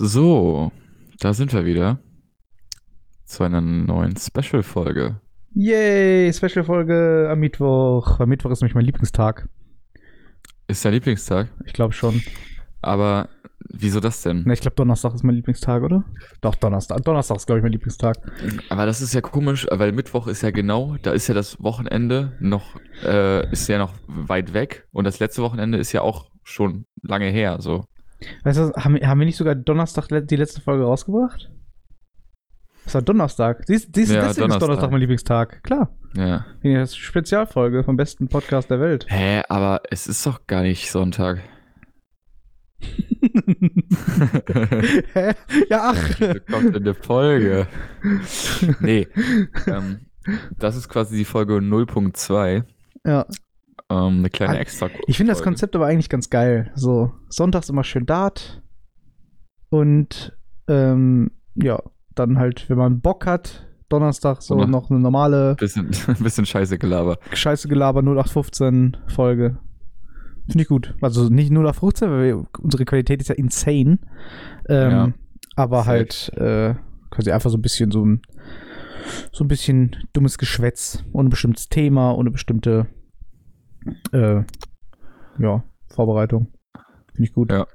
So, da sind wir wieder zu einer neuen Special-Folge. Yay, Special-Folge am Mittwoch. Am Mittwoch ist nämlich mein Lieblingstag. Ist dein Lieblingstag? Ich glaube schon. Aber wieso das denn? Ne, ich glaube Donnerstag ist mein Lieblingstag, oder? Doch, Donnerstag. Donnerstag ist, glaube ich, mein Lieblingstag. Aber das ist ja komisch, weil Mittwoch ist ja genau, da ist ja das Wochenende noch, äh, ist ja noch weit weg und das letzte Wochenende ist ja auch schon lange her, so. Weißt du, haben, haben wir nicht sogar Donnerstag die letzte Folge rausgebracht? Das war Donnerstag. Siehst, siehst, Ja, deswegen ist Donnerstag. Donnerstag mein Lieblingstag. Klar. Ja. Die Spezialfolge vom besten Podcast der Welt. Hä, aber es ist doch gar nicht Sonntag. Hä? Ja, ach. Wieso kommt denn eine Folge? Nee. Ähm, das ist quasi die Folge 0.2. Ja. Ähm, eine kleine Ah, extra Ich finde das. Konzept aber eigentlich ganz geil. So, sonntags immer schön Dart. Und ähm, ja, dann halt, wenn man Bock hat, Donnerstag so Donner- noch eine normale Bisschen, bisschen scheiße Gelaber. Scheiße Gelaber 0815 Folge. Finde ich gut. Also nicht 0815, weil wir, unsere Qualität ist ja insane. Ähm, Ja. aber halt äh, quasi einfach so ein bisschen so ein so ein bisschen dummes Geschwätz ohne bestimmtes Thema, ohne bestimmte äh, ja, Vorbereitung. Finde ich gut. Ja.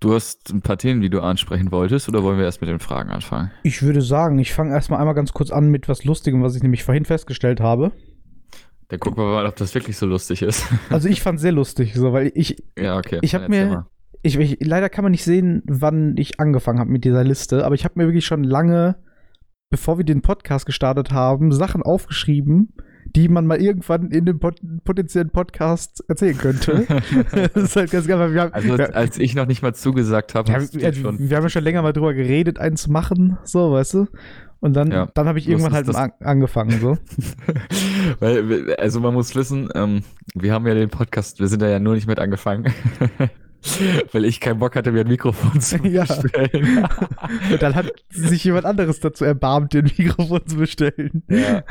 Du hast ein paar Themen, die du ansprechen wolltest, oder wollen wir erst mit den Fragen anfangen? Ich würde sagen, ich fange erstmal einmal ganz kurz an mit was Lustigem, was ich nämlich vorhin festgestellt habe. Dann gucken wir mal, ob das wirklich so lustig ist. Also ich fand sehr lustig, so, weil ich, ja, okay. Ich hab Dann erzähl mir- ich, ich, leider kann man nicht sehen, wann ich angefangen habe mit dieser Liste, aber ich habe mir wirklich schon lange, bevor wir den Podcast gestartet haben, Sachen aufgeschrieben, die man mal irgendwann in dem pot potenziellen Podcast erzählen könnte. das ist halt ganz geil. Wir haben, Also, als ich noch nicht mal zugesagt habe, wir, hast du wir, haben ja schon länger mal drüber geredet, einen zu machen, so, weißt du? Und dann, Ja. dann habe ich irgendwann halt an, angefangen, so. Weil, also man muss wissen, ähm, wir haben ja den Podcast, wir sind da ja nur nicht mit angefangen. Weil ich keinen Bock hatte, mir ein Mikrofon zu Ja. bestellen. Und dann hat sich jemand anderes dazu erbarmt, den Mikrofon zu bestellen. Ja.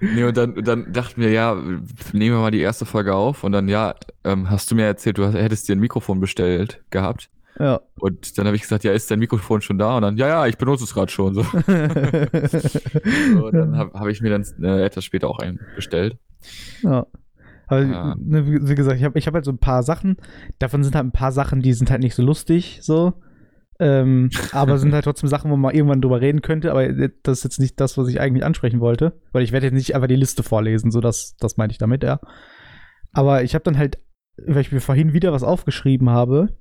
Nee, und dann, dann dachten wir, ja, nehmen wir mal die erste Folge auf. Und dann, ja, ähm, hast du mir erzählt, du hast, hättest dir ein Mikrofon bestellt gehabt. Ja. Und dann habe ich gesagt, ja, ist dein Mikrofon schon da? Und dann, ja, ja, ich benutze es gerade schon. So. so und dann habe hab ich mir dann äh, etwas später auch einen bestellt. Ja. Aber Ja. ne, wie, gesagt, ich habe ich hab halt so ein paar Sachen. Davon sind halt ein paar Sachen, die sind halt nicht so lustig, so. Ähm, aber sind halt trotzdem Sachen, wo man irgendwann drüber reden könnte. Aber das ist jetzt nicht das, was ich eigentlich ansprechen wollte. Weil ich werde jetzt nicht einfach die Liste vorlesen, so das, das meinte ich damit, ja. Aber ich habe dann halt, weil ich mir vorhin wieder was aufgeschrieben habe,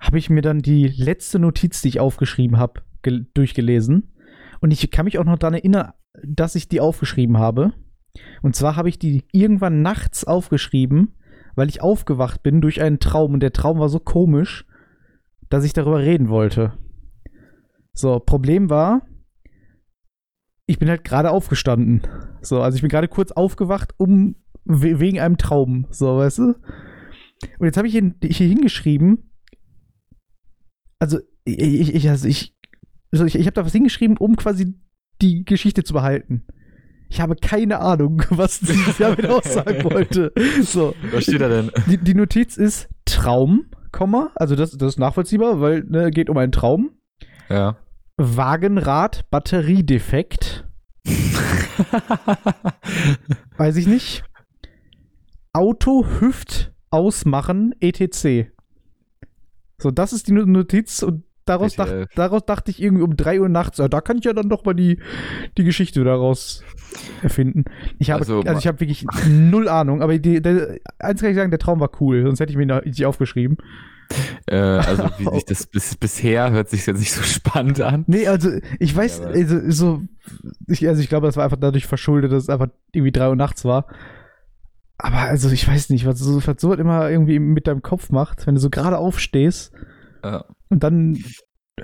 habe ich mir dann die letzte Notiz, die ich aufgeschrieben habe, gel- durchgelesen. Und ich kann mich auch noch daran erinnern, dass ich die aufgeschrieben habe. Und zwar habe ich die irgendwann nachts aufgeschrieben, weil ich aufgewacht bin durch einen Traum und der Traum war so komisch, dass ich darüber reden wollte. So, Problem war, ich bin halt gerade aufgestanden. So, also ich bin gerade kurz aufgewacht, um we wegen einem Traum, so, weißt du? Und jetzt habe ich hier, hier hingeschrieben, also ich, ich, also ich, also ich, ich habe da was hingeschrieben, um quasi die Geschichte zu behalten. Ich habe keine Ahnung, was sie damit aussagen wollte. So, Was steht da denn? die, die Notiz ist Traum, Komma, also das, das ist nachvollziehbar, weil ne, geht um einen Traum. Ja. Wagenrad Batteriedefekt, weiß ich nicht. Auto Hüft ausmachen etc. So, das ist die No- Notiz und daraus, dach, WTF. daraus dachte ich irgendwie um 3 Uhr nachts, ja, da kann ich ja dann doch mal die, die Geschichte daraus erfinden. Ich habe, Also, also, ich habe wirklich null Ahnung, aber die, der, eins kann ich sagen, der Traum war cool, sonst hätte ich mir nicht aufgeschrieben. Äh, also wie sich das bis, bisher hört sich jetzt nicht so spannend an. Nee, also ich weiß, also, so, ich, also ich glaube, das war einfach dadurch verschuldet, dass es einfach irgendwie drei Uhr nachts war. Aber also ich weiß nicht, was so, was so immer irgendwie mit deinem Kopf macht, wenn du so gerade aufstehst Ja. und dann,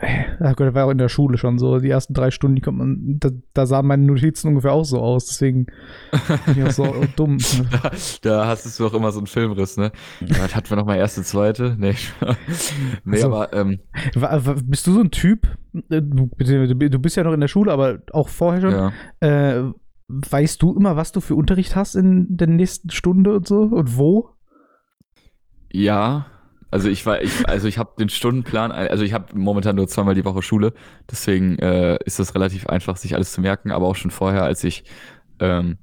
ja Gott, das war auch in der Schule schon so, die ersten drei Stunden, die kommt man, da, da sahen meine Notizen ungefähr auch so aus, deswegen bin ich auch so dumm. Da, da hast du auch immer so einen Filmriss, ne? Was hatten wir nochmal erste, zweite? Nee, nee Also- aber ähm, Bist du so ein Typ, äh, du, du bist ja noch in der Schule, aber auch vorher schon, ja. Äh, weißt du immer, was du für Unterricht hast in der nächsten Stunde und so? Und wo? Ja, Also ich war, ich, also ich habe den Stundenplan, also ich habe momentan nur zweimal die Woche Schule, deswegen äh, ist das relativ einfach, sich alles zu merken, aber auch schon vorher, als ich ähm,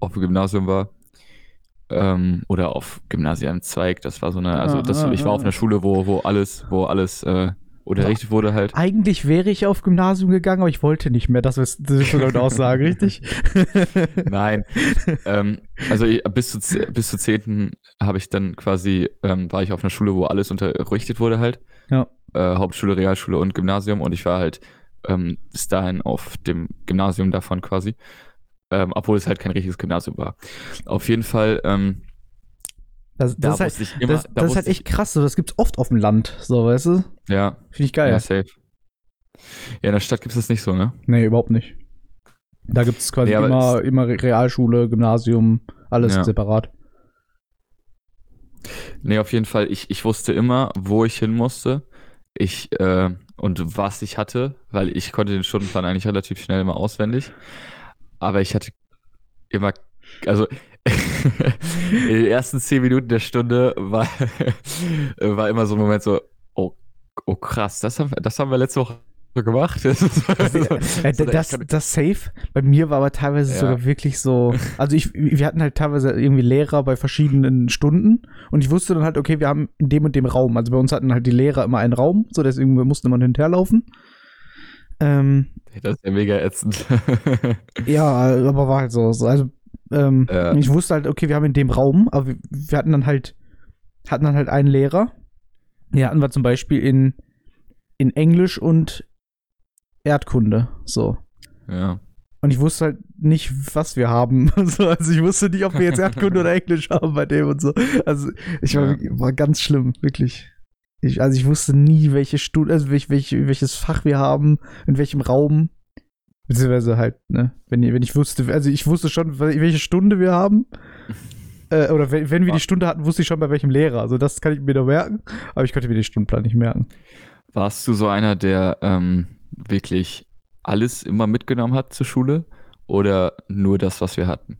auf dem Gymnasium war ähm, oder auf Gymnasiumzweig, das war so eine, also das, Ah, ah, ich war auf ah. einer Schule, wo, wo alles, wo alles äh, unterrichtet wurde halt. Eigentlich wäre ich auf Gymnasium gegangen, aber ich wollte nicht mehr. Das ist das ist schon eine Aussage, richtig? Nein. ähm, also ich, bis zu bis zu zehnten habe ich dann quasi ähm, war ich auf einer Schule, wo alles unterrichtet wurde halt. Ja. Äh, Hauptschule, Realschule und Gymnasium und ich war halt ähm, bis dahin auf dem Gymnasium davon quasi, ähm, obwohl es halt kein richtiges Gymnasium war. Auf jeden Fall. Das, da das, ist, halt, immer, das, da das ist halt echt krass. So, das gibt's oft auf dem Land. So, weißt du? ja, Finde ich geil. ja, safe. Ja, in der Stadt gibt es das nicht so, ne? Nee, überhaupt nicht. Da gibt's quasi Nee, aber immer, immer Realschule, Gymnasium, alles Ja. separat. Nee, auf jeden Fall, ich, ich wusste immer, wo ich hin musste. Ich, äh, und was ich hatte, weil ich konnte den Stundenplan eigentlich relativ schnell immer auswendig. Aber ich hatte immer, also in den ersten zehn Minuten der Stunde war, war immer so ein Moment so, oh, oh krass, das haben, wir- das haben wir letzte Woche gemacht. Das, ist- Äh, so, das, das safe. Bei mir war aber teilweise Ja. sogar wirklich so. Also ich, wir hatten halt teilweise irgendwie Lehrer bei verschiedenen Stunden und ich wusste dann halt, okay, wir haben in dem und dem Raum. Also bei uns hatten halt die Lehrer immer einen Raum, so deswegen wir mussten immer hinterherlaufen. Ähm, das ist ja mega ätzend. ja, aber war halt so. so also ähm, Ja. ich wusste halt, okay, wir haben in dem Raum, aber wir, wir hatten dann halt hatten dann halt einen Lehrer. Den hatten wir zum Beispiel in in Englisch und Erdkunde. So. ja. Und ich wusste halt nicht, was wir haben. So, also ich wusste nicht, ob wir jetzt Erdkunde oder Englisch haben bei dem und so. Also ich war, Ja. war ganz schlimm, wirklich. Ich, also ich wusste nie, welche Stunde, also welch, welch, welches Fach wir haben, in welchem Raum. Beziehungsweise halt, ne, wenn, ich- wenn ich wusste, also ich wusste schon, wel- welche Stunde wir haben. Äh, oder wenn, wenn wir die Stunde hatten, wusste ich schon bei welchem Lehrer. Also das kann ich mir noch merken, aber ich konnte mir den Stundenplan nicht merken. Warst du so einer, der ähm, wirklich alles immer mitgenommen hat zur Schule oder nur das, was wir hatten?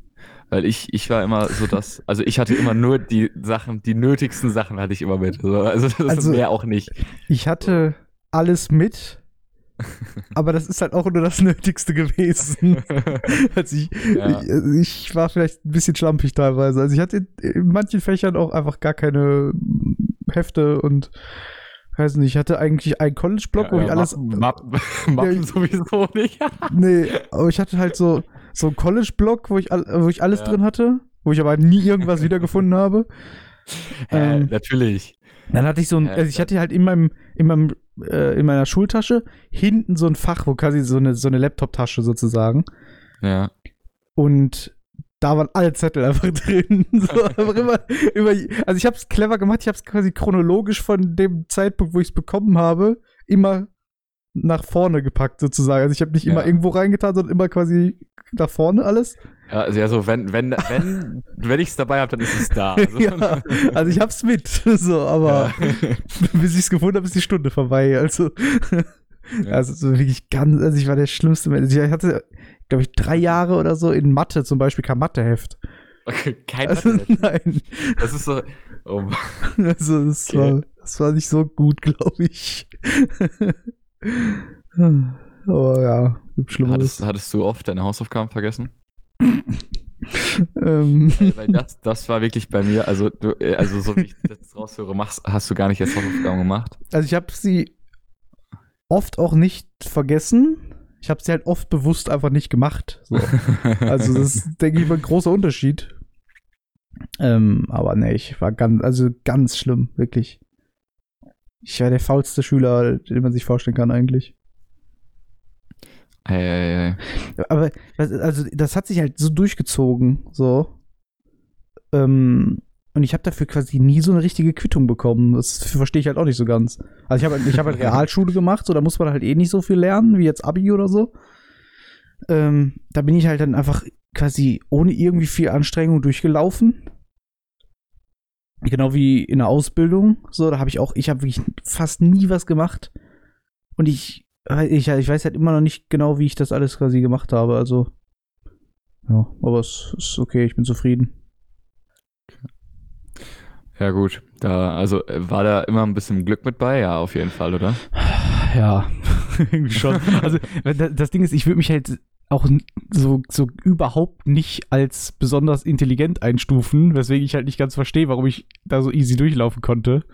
Weil ich, ich war immer so das, also ich hatte immer nur die Sachen, die nötigsten Sachen hatte ich immer mit. So, Also, das Also- mehr auch nicht. Ich hatte alles mit, aber das ist halt auch nur das Nötigste gewesen. Also ich, Ja. ich, also ich war vielleicht ein bisschen schlampig teilweise. Also ich hatte in, manchen Fächern auch einfach gar keine Hefte und weiß nicht, ich hatte eigentlich einen College-Block, wo ich alles. Mappen, Mappen, Ja. sowieso nicht. Nee, aber ich hatte halt so, so einen College-Block, wo ich, wo ich alles Ja. drin hatte, wo ich aber nie irgendwas wiedergefunden habe. Hä, Ähm, natürlich. Dann hatte ich so ein, Ja, also ich hatte halt in meinem, in meinem, äh, in meiner Schultasche hinten so ein Fach, wo quasi so eine, so eine Laptop-Tasche sozusagen. Ja. Und da waren alle Zettel einfach drin. So, einfach immer, immer, also ich habe es clever gemacht, ich habe es quasi chronologisch von dem Zeitpunkt, wo ich es bekommen habe, immer nach vorne gepackt sozusagen. Also ich habe nicht immer Ja. irgendwo reingetan, sondern immer quasi nach vorne alles. Ja, also ja, so, wenn, wenn, wenn, wenn ich es dabei habe, dann ist es da. Also, ja, also ich hab's mit, so, aber bis ich es gefunden habe, ist die Stunde vorbei. Also, also so wirklich ganz, also ich war der schlimmste Mensch. Ich hatte, glaube ich, drei Jahre oder so in Mathe zum Beispiel kein Matheheft. Okay, kein Also, nein, Das ist so. Oh, also das, Okay. war, das war nicht so gut, glaube ich. Aber ja, gibt Schlimmeres. hattest, hattest du oft deine Hausaufgaben vergessen? Ähm, Weil das, das war wirklich bei mir, also du, äh, also so wie ich das raushöre, machst, hast du gar nicht jetzt Hausaufgaben gemacht. also ich habe sie oft auch nicht vergessen. Ich habe sie halt oft bewusst einfach nicht gemacht. So. Also das ist, denke ich, ein großer Unterschied. Ähm, aber nee, ich war ganz, also ganz schlimm, wirklich. Ich war der faulste Schüler, den man sich vorstellen kann eigentlich. Hey, hey, hey. Aber also das hat sich halt so durchgezogen, so. Ähm, und ich habe dafür quasi nie so eine richtige Quittung bekommen. Das verstehe ich halt auch nicht so ganz. Also ich habe halt, ich hab halt Realschule gemacht, so da muss man halt eh nicht so viel lernen, wie jetzt Abi oder so. Ähm, da bin ich halt dann einfach quasi ohne irgendwie viel Anstrengung durchgelaufen. Genau wie in der Ausbildung. So, da habe ich auch, ich habe wirklich fast nie was gemacht. Und ich, ich, ich weiß halt immer noch nicht genau, wie ich das alles quasi gemacht habe. Also, ja, aber es ist okay, ich bin zufrieden. Ja, gut. Da, also war da immer ein bisschen Glück mit bei? Ja, auf jeden Fall, oder? Ja, irgendwie schon. Also das Ding ist, ich würde mich halt auch so, so überhaupt nicht als besonders intelligent einstufen, weswegen ich halt nicht ganz verstehe, warum ich da so easy durchlaufen konnte.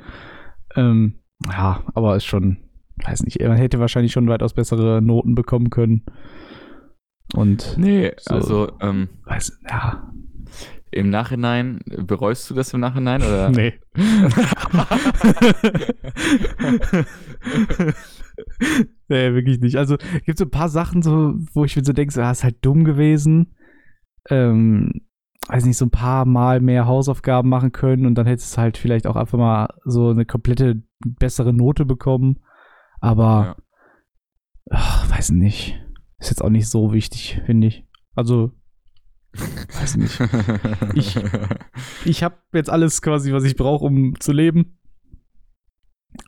Ähm, ja, aber ist schon, weiß nicht, man hätte wahrscheinlich schon weitaus bessere Noten bekommen können. Und Nee, So. also ähm, weiß, ja, im Nachhinein, bereust du das im Nachhinein? Oder? nee. nee, wirklich nicht. Also gibt so ein paar Sachen, so, wo ich mir so denke, so, ah, ist halt dumm gewesen. Ähm, weiß nicht, so ein paar Mal mehr Hausaufgaben machen können und dann hättest du halt vielleicht auch einfach mal so eine komplette bessere Note bekommen. Aber, ach, weiß nicht. Ist jetzt auch nicht so wichtig, finde ich. Also, weiß nicht. Ich- ich habe jetzt alles quasi, was ich brauche, um zu leben.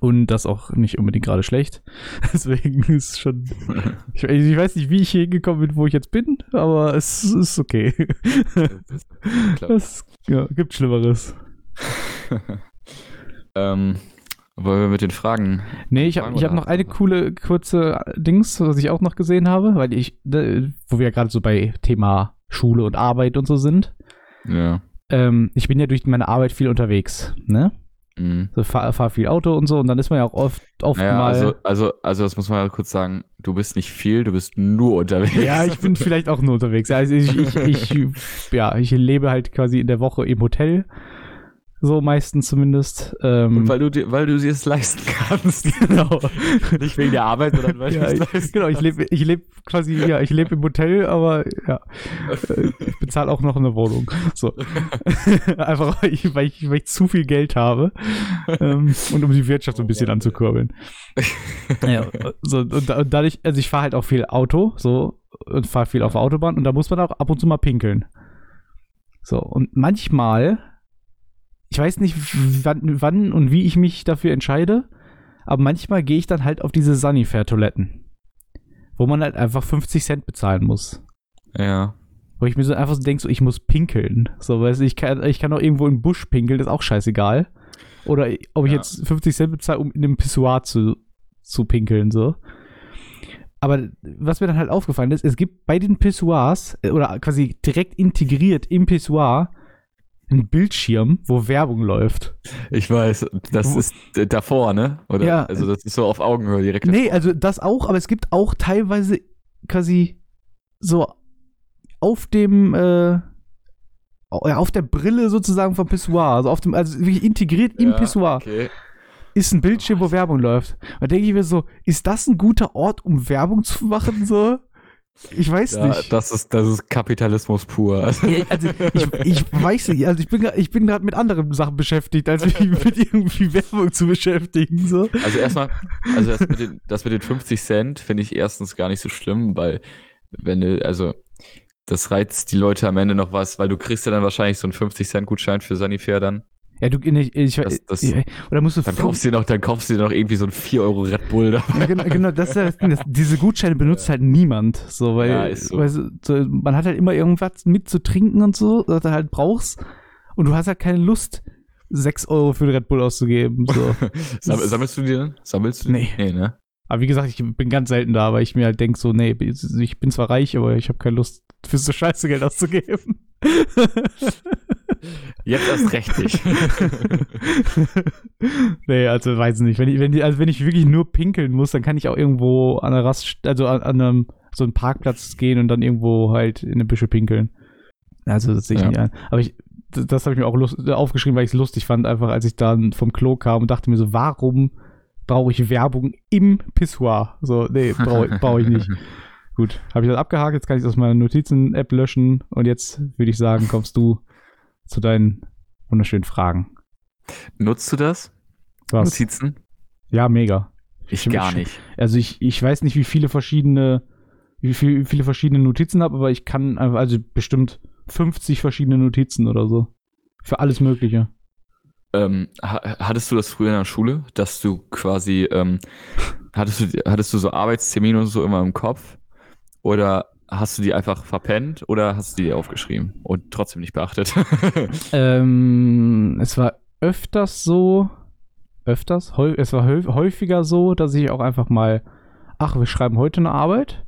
Und das auch nicht unbedingt gerade schlecht. Deswegen ist schon. Ich, ich weiß nicht, wie ich hier hingekommen bin, wo ich jetzt bin, aber es ist okay. Es ja, gibt Schlimmeres. ähm, wollen wir mit den Fragen? Nee, ich habe hab noch eine coole, kurze Dings, was ich auch noch gesehen habe, weil ich, wo wir ja gerade so bei Thema Schule und Arbeit und so sind. Ja. Ähm, ich bin ja durch meine Arbeit viel unterwegs, ne? Mhm. So fahr, fahr viel Auto und so und dann ist man ja auch oft, oft Naja, mal. also, also, also das muss man ja kurz sagen, du bist nicht viel, du bist nur unterwegs. Ja, ich bin vielleicht auch nur unterwegs. Also ich, ich, ich, ja, ich lebe halt quasi in der Woche im Hotel. So meistens zumindest. Ähm, Und weil du weil du dir es leisten kannst. genau. Nicht wegen der Arbeit, sondern weil Ja, du es ich, leisten genau, ich lebe ich lebe quasi, ja, ich lebe im Hotel, aber ja, äh, ich bezahle auch noch eine Wohnung. So. Einfach, weil ich, weil, ich, zu viel Geld habe ähm, und um die Wirtschaft so ein bisschen anzukurbeln. ja, so, und, und dadurch, also ich fahre halt auch viel Auto, so, und fahre viel auf der Autobahn und da muss man auch ab und zu mal pinkeln. So, und manchmal, ich weiß nicht, wann, wann und wie ich mich dafür entscheide, aber manchmal gehe ich dann halt auf diese Sanifair-Toiletten, wo man halt einfach 50 Cent bezahlen muss. Ja. Wo ich mir so einfach so denke, so, ich muss pinkeln. So, weißt du, ich kann, ich kann auch irgendwo im Busch pinkeln, das ist auch scheißegal. Oder ob ich Ja. jetzt 50 Cent bezahle, um in einem Pissoir zu, zu pinkeln, so. Aber was mir dann halt aufgefallen ist, es gibt bei den Pissoirs, äh, oder quasi direkt integriert im Pissoir, einen Bildschirm, wo Werbung läuft. Ich weiß, das ist äh, davor, ne? Oder? Ja. Also das ist so auf Augenhöhe direkt. Nee, also das auch, aber es gibt auch teilweise quasi so auf dem, äh, auf der Brille sozusagen vom Pissoir, also auf dem, also wirklich integriert im Ja, Pissoir Okay. ist ein Bildschirm, wo Werbung läuft. Da denke ich mir so, ist das ein guter Ort, um Werbung zu machen, so? Ich weiß Ja, nicht. das ist, das ist Kapitalismus pur. Also, Ja, Also ich, ich weiß nicht, also ich bin ich bin gerade mit anderen Sachen beschäftigt, als mich mit irgendwie Werbung zu beschäftigen. So. also erstmal, also das mit, den, das mit den 50 Cent finde ich erstens gar nicht so schlimm, weil wenn du, also das reizt die Leute am Ende noch was, weil du kriegst ja dann wahrscheinlich so einen 50 Cent Gutschein für Sanifair dann. Ja, du, ich, ich, Das- das- ich, oder musst du Dann kaufst du dir noch, dann kaufst du dir noch irgendwie so einen 4 Euro Red Bull da. Ja, genau, genau, das ist ja das Ding. Das, diese Gutscheine benutzt halt niemand. So, weil, Ja, so. weil so, man hat halt immer irgendwas mit zu trinken und so, was du halt brauchst. Und du hast halt keine Lust, 6 Euro für den Red Bull auszugeben. So. Sam, sammelst du die denn? Sammelst du die? Nee. Nee, ne? Aber wie gesagt, ich bin ganz selten da, weil ich mir halt denke, so, nee, ich bin zwar reich, aber ich habe keine Lust, für so scheiße Geld auszugeben. Jetzt erst recht nicht. nee, also weiß nicht. Wenn ich, wenn also wenn ich wirklich nur pinkeln muss, dann kann ich auch irgendwo an einer Rast, also an, an einem so einen Parkplatz gehen und dann irgendwo halt in eine Büsche pinkeln. Also das sehe ich Ja. nicht ein. Aber ich, das, das habe ich mir auch lust, aufgeschrieben, weil ich es lustig fand, einfach als ich dann vom Klo kam und dachte mir so, warum brauche ich Werbung im Pissoir? So, nee, brauche brauch ich nicht. Gut, habe ich das abgehakt, jetzt kann ich das aus meiner Notizen-App löschen und jetzt würde ich sagen, kommst du zu deinen wunderschönen Fragen. Nutzt du das? Was? Notizen? Ja, mega. Ich Stimmt, gar nicht. Also ich, ich weiß nicht, wie viele verschiedene, wie viel, wie viele verschiedene Notizen habe, aber ich kann also bestimmt 50 verschiedene Notizen oder so. Für alles Mögliche. Ähm, ha- hattest du das früher in der Schule, dass du quasi, ähm, hattest du, hattest du so Arbeitstermine und so immer im Kopf? Oder hast du die einfach verpennt oder hast du die aufgeschrieben und trotzdem nicht beachtet? Ähm, es war öfters so, öfters, es war häu- häufiger so, dass ich auch einfach mal, ach, wir schreiben heute eine Arbeit.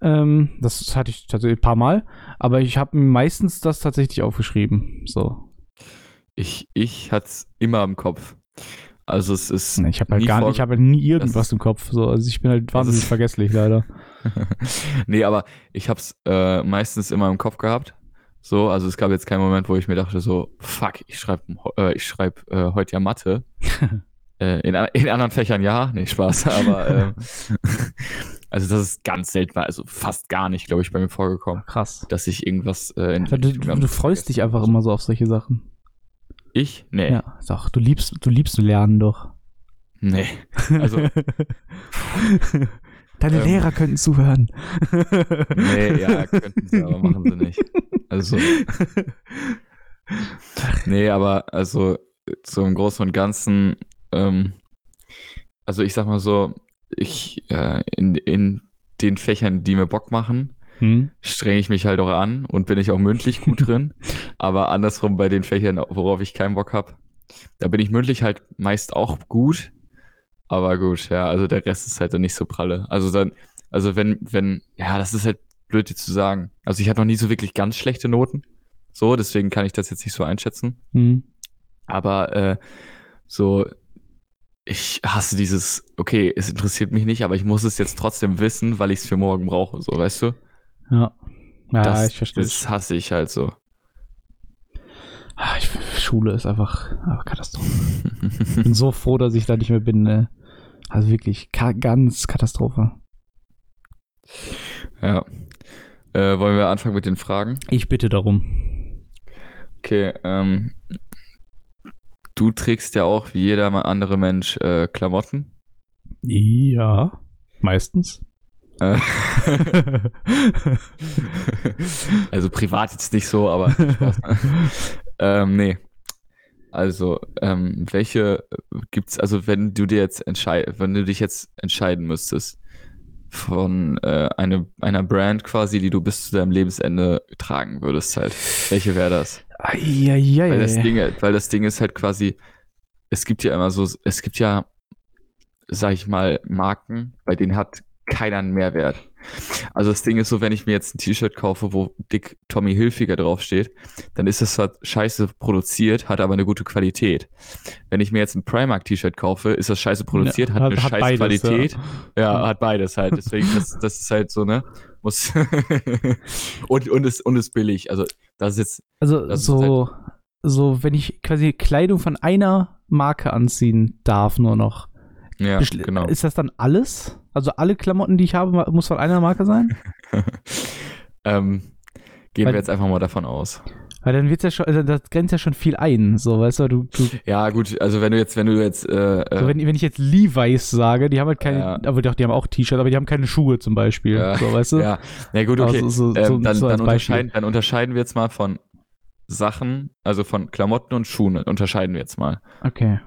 Ähm, das hatte ich tatsächlich ein paar Mal, aber ich habe meistens das tatsächlich aufgeschrieben. So. Ich, ich hatte es immer im Kopf. Also es ist. Ich habe halt nie gar nicht, ich habe halt nie irgendwas im Kopf. So. Also ich bin halt wahnsinnig vergesslich, leider. nee, aber ich habe es äh, meistens immer im Kopf gehabt. So, also es gab jetzt keinen Moment, wo ich mir dachte so, fuck, ich schreibe äh, ich schreib, äh, heute ja Mathe. äh, in, in anderen Fächern ja, nee, Spaß, aber ähm, also das ist ganz selten, also fast gar nicht, glaube ich, bei mir vorgekommen, Krass. dass ich irgendwas äh, in du, du, du freust dich einfach immer so auf solche Sachen. Ich? Nee. Ja, doch, du liebst, du liebst Lernen doch. Nee. Also, Deine Ähm. Lehrer könnten zuhören. nee, ja, könnten sie, aber machen sie nicht. Also, nee, aber also so im Großen und Ganzen, ähm, also ich sag mal so, ich äh, in, in den Fächern, die mir Bock machen, Hm? strenge ich mich halt auch an und bin ich auch mündlich gut drin. Aber andersrum bei den Fächern, worauf ich keinen Bock habe, da bin ich mündlich halt meist auch gut. Aber gut, ja, also der Rest ist halt dann nicht so pralle. Also dann, also wenn, wenn, ja, das ist halt blöd dir zu sagen. Also ich hatte noch nie so wirklich ganz schlechte Noten. So, deswegen kann ich das jetzt nicht so einschätzen. Hm. Aber äh, so, ich hasse dieses, okay, es interessiert mich nicht, aber ich muss es jetzt trotzdem wissen, weil ich es für morgen brauche, so, weißt du? Ja. Ja, das, ich verstehe. Das hasse ich halt so. Ah, ich, Schule ist einfach, einfach Katastrophe. Ich bin so froh, dass ich da nicht mehr bin. Ne? Also wirklich, ka ganz Katastrophe. ja. Äh, wollen wir anfangen mit den Fragen? Ich bitte darum. Okay, ähm, du trägst ja auch wie jeder andere Mensch äh, Klamotten. Ja, meistens. Äh, also privat jetzt nicht so, aber Spaß. ähm, nee. Also, ähm, welche gibt's, also wenn du dir jetzt entscheid, wenn du dich jetzt entscheiden müsstest von äh, eine, einer Brand quasi, die du bis zu deinem Lebensende tragen würdest halt, welche wäre das? Eieiei. Weil das, Ding, weil das Ding ist halt quasi, es gibt ja immer so, es gibt ja, sag ich mal, Marken, bei denen hat keiner einen Mehrwert. Also das Ding ist so, wenn ich mir jetzt ein T-Shirt kaufe, wo dick Tommy Hilfiger draufsteht, dann ist das zwar scheiße produziert, hat aber eine gute Qualität. Wenn ich mir jetzt ein Primark-T-Shirt kaufe, ist das scheiße produziert, Ja, hat, hat- eine hat scheiß beides, Qualität. Ja. hat beides halt. Deswegen, das, das ist halt so, ne? Muss und, und, ist, und ist billig. Also, das ist jetzt Also Das ist so, so, wenn ich quasi Kleidung von einer Marke anziehen darf, nur noch. Ja, genau. Ist das dann alles? Also alle Klamotten, die ich habe, muss von einer Marke sein? ähm, gehen Weil- wir jetzt einfach mal davon aus. Weil dann wird's ja schon, also das grenzt ja schon viel ein, so, weißt du, du, du Ja, gut, also wenn du jetzt, wenn du jetzt, äh, so, äh, wenn, wenn ich jetzt Levi's sage, die haben halt keine, Ja. aber doch, die haben auch T-Shirts, aber die haben keine Schuhe zum Beispiel, Ja. so, weißt du? ja, na gut, okay, Also so, ähm, dann, so dann, Beispiel. unterscheiden, dann unterscheiden wir jetzt mal von Sachen, also von Klamotten und Schuhen, unterscheiden wir jetzt mal. Okay.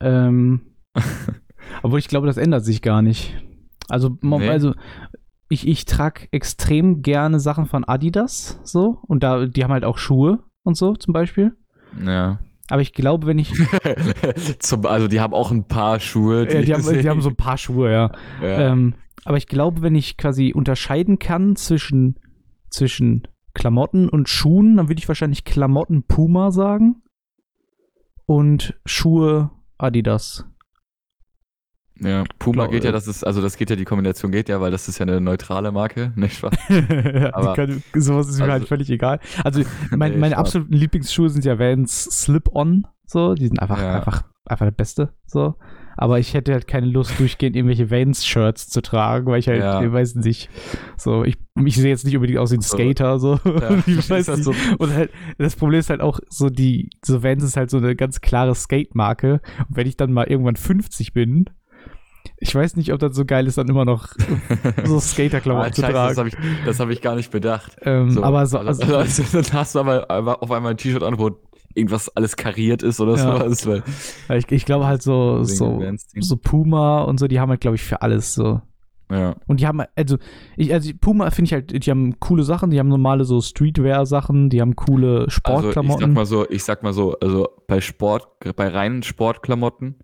Ähm, obwohl ich glaube, das ändert sich gar nicht. Also, Nee. also ich, ich trage extrem gerne Sachen von Adidas, so, und da, die haben halt auch Schuhe und so zum Beispiel. Ja. Aber ich glaube, wenn ich, Zum, also die haben auch ein paar Schuhe. äh, die, haben, die haben so ein paar Schuhe, ja. ja. Ähm, aber ich glaube, wenn ich quasi unterscheiden kann zwischen, zwischen Klamotten und Schuhen, dann würde ich wahrscheinlich Klamotten Puma sagen und Schuhe Adidas. Ja. Puma glaub- geht ja, das ist, also das geht ja, die Kombination geht ja, weil das ist ja eine neutrale Marke, nicht wahr? Ja, Aber- können, sowas ist mir also- halt völlig egal. Also mein, Nee, meine Spaß. absoluten Lieblingsschuhe sind ja Vans Slip-On, so, die sind einfach, Ja. einfach, einfach der Beste, so. Aber ich hätte halt keine Lust, durchgehend irgendwelche Vans-Shirts zu tragen, weil ich halt, Ja. ich weiß nicht, so, ich, ich sehe jetzt nicht unbedingt aus wie ein. Skater, so. Ja, ich weiß nicht. so- Und halt, das Problem ist halt auch so, die, so Vans ist halt so eine ganz klare Skate-Marke. Und wenn ich dann mal irgendwann 50 bin, ich weiß nicht, ob das so geil ist, dann immer noch so Ah, Skater-Klamotten zu scheiße, tragen. das habe ich, das hab ich gar nicht bedacht. Ähm, So, aber so, also, also, dann hast du aber, aber auf einmal ein T-Shirt an, wo irgendwas alles kariert ist oder Ja. sowas. Weil, ich, ich glaube halt so, so, so Puma und so, die haben halt, glaube ich, für alles so. Ja. Und die haben, also, ich, also Puma finde ich halt, die haben coole Sachen, die haben normale so Streetwear-Sachen, die haben coole Also ich Sportklamotten. sag mal so, ich sag mal so, also bei Sport, bei reinen Sportklamotten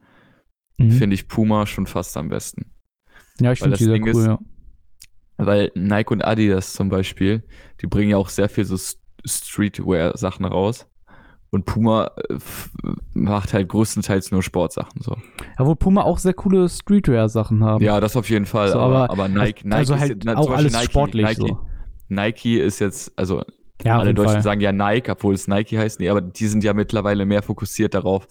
Mhm. finde ich Puma schon fast am besten. ja, ich weil finde die sehr Ding cool, ist- ja. Weil Nike und Adidas zum Beispiel, die bringen ja auch sehr viel so Streetwear-Sachen raus. Und Puma äh, macht halt größtenteils nur Sportsachen so. Ja, wo Puma auch sehr coole Streetwear-Sachen haben. Ja, das auf jeden Fall. So, aber, aber- aber Nike, Nike also ist halt zum auch alles Nike, sportlich Nike, so. Nike ist jetzt, also Ja, alle Deutschen Fall. sagen ja Nike, obwohl es Nike heißt. Nee, aber die sind ja mittlerweile mehr fokussiert darauf,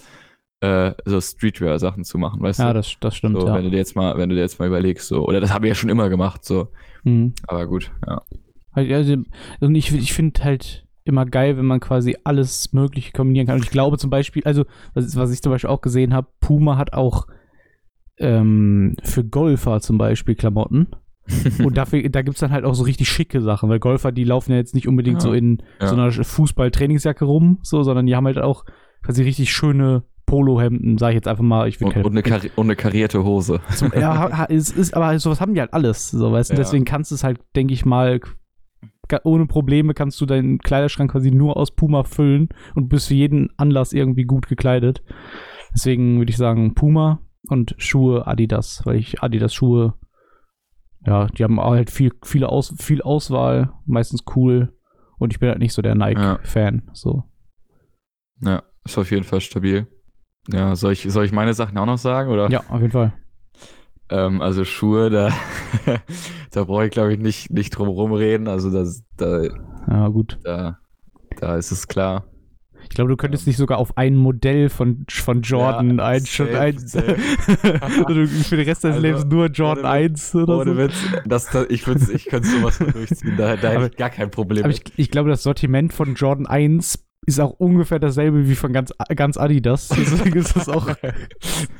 äh, so Streetwear-Sachen zu machen, weißt Ja, du? das, das stimmt, so, ja. wenn du dir jetzt mal, wenn du dir jetzt mal überlegst, so, oder das haben wir ja schon immer gemacht, so. Mhm. Aber gut, ja. Also, und ich, ich finde halt immer geil, wenn man quasi alles Mögliche kombinieren kann. Und ich glaube zum Beispiel, also, was, was ich zum Beispiel auch gesehen habe, Puma hat auch ähm, für Golfer zum Beispiel Klamotten. Und dafür, da gibt es dann halt auch so richtig schicke Sachen, weil Golfer, die laufen ja jetzt nicht unbedingt Ja. so in Ja. so einer Fußball-Trainingsjacke rum, so, sondern die haben halt auch quasi richtig schöne Polohemden, sag ich jetzt einfach mal. Ich Und, und, eine und eine karierte Hose. zum, ja, es ist, aber sowas haben die halt alles. So, weißt du? Ja. Deswegen kannst du es halt, denke ich mal, ohne Probleme kannst du deinen Kleiderschrank quasi nur aus Puma füllen und bist für jeden Anlass irgendwie gut gekleidet. Deswegen würde ich sagen Puma und Schuhe Adidas, weil ich Adidas Schuhe, ja, die haben halt viel, viele Aus, viel Auswahl, meistens cool und ich bin halt nicht so der Nike-Fan. So. Ja, ist auf jeden Fall stabil. Ja, soll ich, soll ich meine Sachen auch noch sagen? Oder? Ja, auf jeden Fall. Ähm, also Schuhe, da, da brauche ich, glaube ich, nicht, nicht drum rumreden. Also das, da, Ja, gut. da, da ist es klar. Ich glaube, du könntest dich sogar auf ein Modell von, von Jordan Ja, ein, schon safe, ein safe. Du für den Rest deines Also, Lebens nur Jordan ohne 1 oder Ohne so. Witz, das, das, ich, ich könnte sowas durchziehen. Da, da hätte Aber- ich gar kein Problem Aber ich, ich glaube, das Sortiment von Jordan 1 ist auch ungefähr dasselbe wie von ganz, ganz Adidas. Deswegen ist das auch,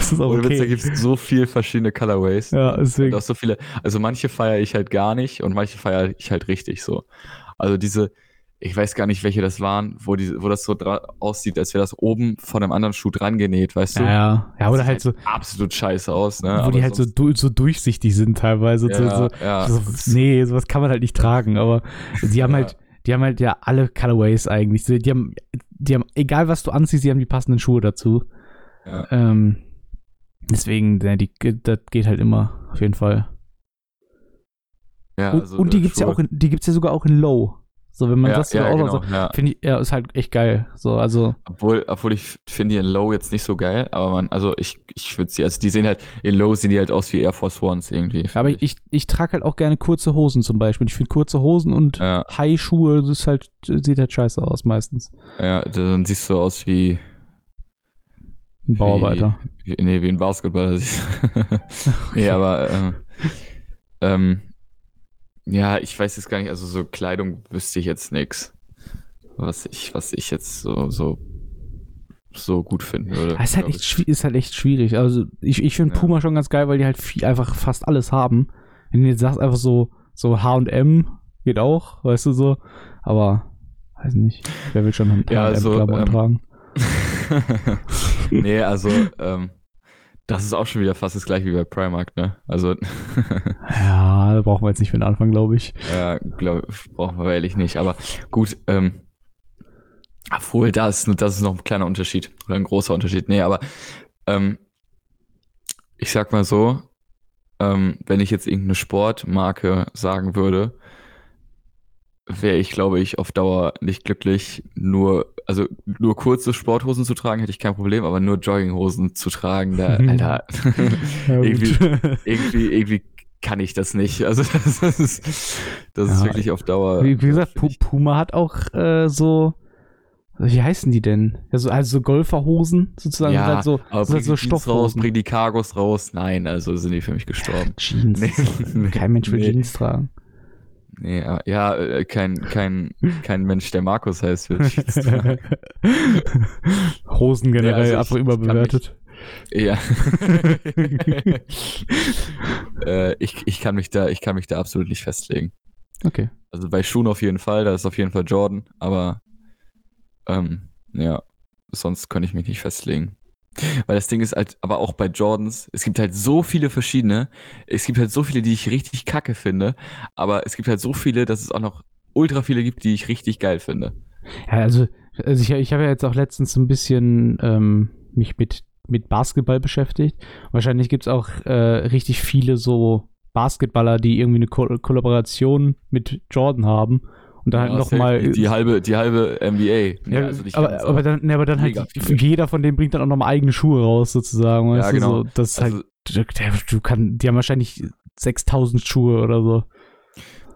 ist das auch Ohne Witz, da okay. gibt es so viele verschiedene Colorways. Ja, deswegen. auch so viele, also manche feiere ich halt gar nicht und manche feiere ich halt richtig so. Also diese, ich weiß gar nicht, welche das waren, wo, die, wo das so aussieht, als wäre das oben von einem anderen Schuh dran genäht, weißt du? Ja, ja. ja, oder halt so, absolut scheiße aus, ne? wo Aber die halt so, du, so durchsichtig sind teilweise. ja, so, ja, so, nee, sowas kann man halt nicht tragen, aber die haben halt, die haben halt ja alle Colorways eigentlich. Die haben, die haben, egal was du anziehst, die haben die passenden Schuhe dazu. ja. Ähm, deswegen, ne, die, das geht halt immer, auf jeden Fall. ja, und, also, und die äh, gibt's ja Schuhe- auch in, die gibt's ja sogar auch in Low. So, wenn man ja, das ja, auch genau, so, ja. finde ich, ja, ist halt echt geil. So, also, Obwohl, obwohl ich finde die in Low jetzt nicht so geil, aber man, also ich, ich würde sie, also die sehen halt, in Low sehen die halt aus wie Air Force Ones irgendwie. aber find ich, ich trage halt auch gerne kurze Hosen zum Beispiel. Ich finde kurze Hosen und Ja, High-Schuhe, das ist halt, sieht halt scheiße aus meistens. ja, dann siehst du aus wie, Ein Bauarbeiter. Wie, nee, wie ein Basketballer. nee, aber ähm, ähm, ja, ich weiß jetzt gar nicht, also so Kleidung wüsste ich jetzt nix, was ich, was ich jetzt so, so, so gut finden würde. Ah, ist, halt glaub echt, ist halt echt schwierig. Also ich, ich finde Ja. Puma schon ganz geil, weil die halt viel, einfach fast alles haben. Wenn du jetzt sagst, einfach so, so H&M geht auch, weißt du so. Aber, weiß nicht, wer will schon Ja, also, ähm, tragen? nee, also, ähm, das ist auch schon wieder fast das gleiche wie bei Primark, ne? Also, Ja, da brauchen wir jetzt nicht für den Anfang, glaube ich. ja, glaube brauchen wir ehrlich nicht. Aber gut, ähm, obwohl, da ist, das ist noch ein kleiner Unterschied oder ein großer Unterschied. Nee, aber ähm, ich sag mal so, ähm, wenn ich jetzt irgendeine Sportmarke sagen würde, wäre ich, glaube ich, auf Dauer nicht glücklich, nur, also nur kurze Sporthosen zu tragen, hätte ich kein Problem, aber nur Jogginghosen zu tragen, da. Alter, Ja, irgendwie, irgendwie, irgendwie kann ich das nicht. Also das, ist, das ist Ja, wirklich auf Dauer. Wie, wie gesagt, Puma hat auch äh, so, wie heißen die denn? Also, also so Golferhosen sozusagen, Ja, halt so, aber bring halt so die Jeans raus, Stoffhosen. bring die Cargos raus. Nein, also sind die für mich gestorben. Jeans. Nee, Kein Mensch will nee. Jeans tragen. Nee, ja, ja, äh, kein, kein, kein Mensch, der Markus heißt, wird. Hosen generell also ich- einfach ich kann überbewertet. Ja. äh, ich, ich kann mich da, ich kann mich da absolut nicht festlegen. Okay. Also bei Schuhen auf jeden Fall, da ist auf jeden Fall Jordan, aber ähm, ja, sonst könnte ich mich nicht festlegen. Weil das Ding ist halt, aber auch bei Jordans, es gibt halt so viele verschiedene. Es gibt halt so viele, die ich richtig kacke finde. Aber es gibt halt so viele, dass es auch noch ultra viele gibt, die ich richtig geil finde. Ja, also, also ich, ich habe ja jetzt auch letztens ein bisschen ähm, mich mit, mit Basketball beschäftigt. Wahrscheinlich gibt es auch äh, richtig viele so Basketballer, die irgendwie eine Ko Kollaboration mit Jordan haben. Und dann Ja, halt nochmal. Die, halbe, die halbe NBA. Ja, also aber, ganz, aber dann, ne, aber dann halt viele. jeder von denen bringt dann auch nochmal eigene Schuhe raus, sozusagen. Ja, Weißt du, genau. so, das ist also, halt, du, du kann, die haben wahrscheinlich 6000 Schuhe oder so.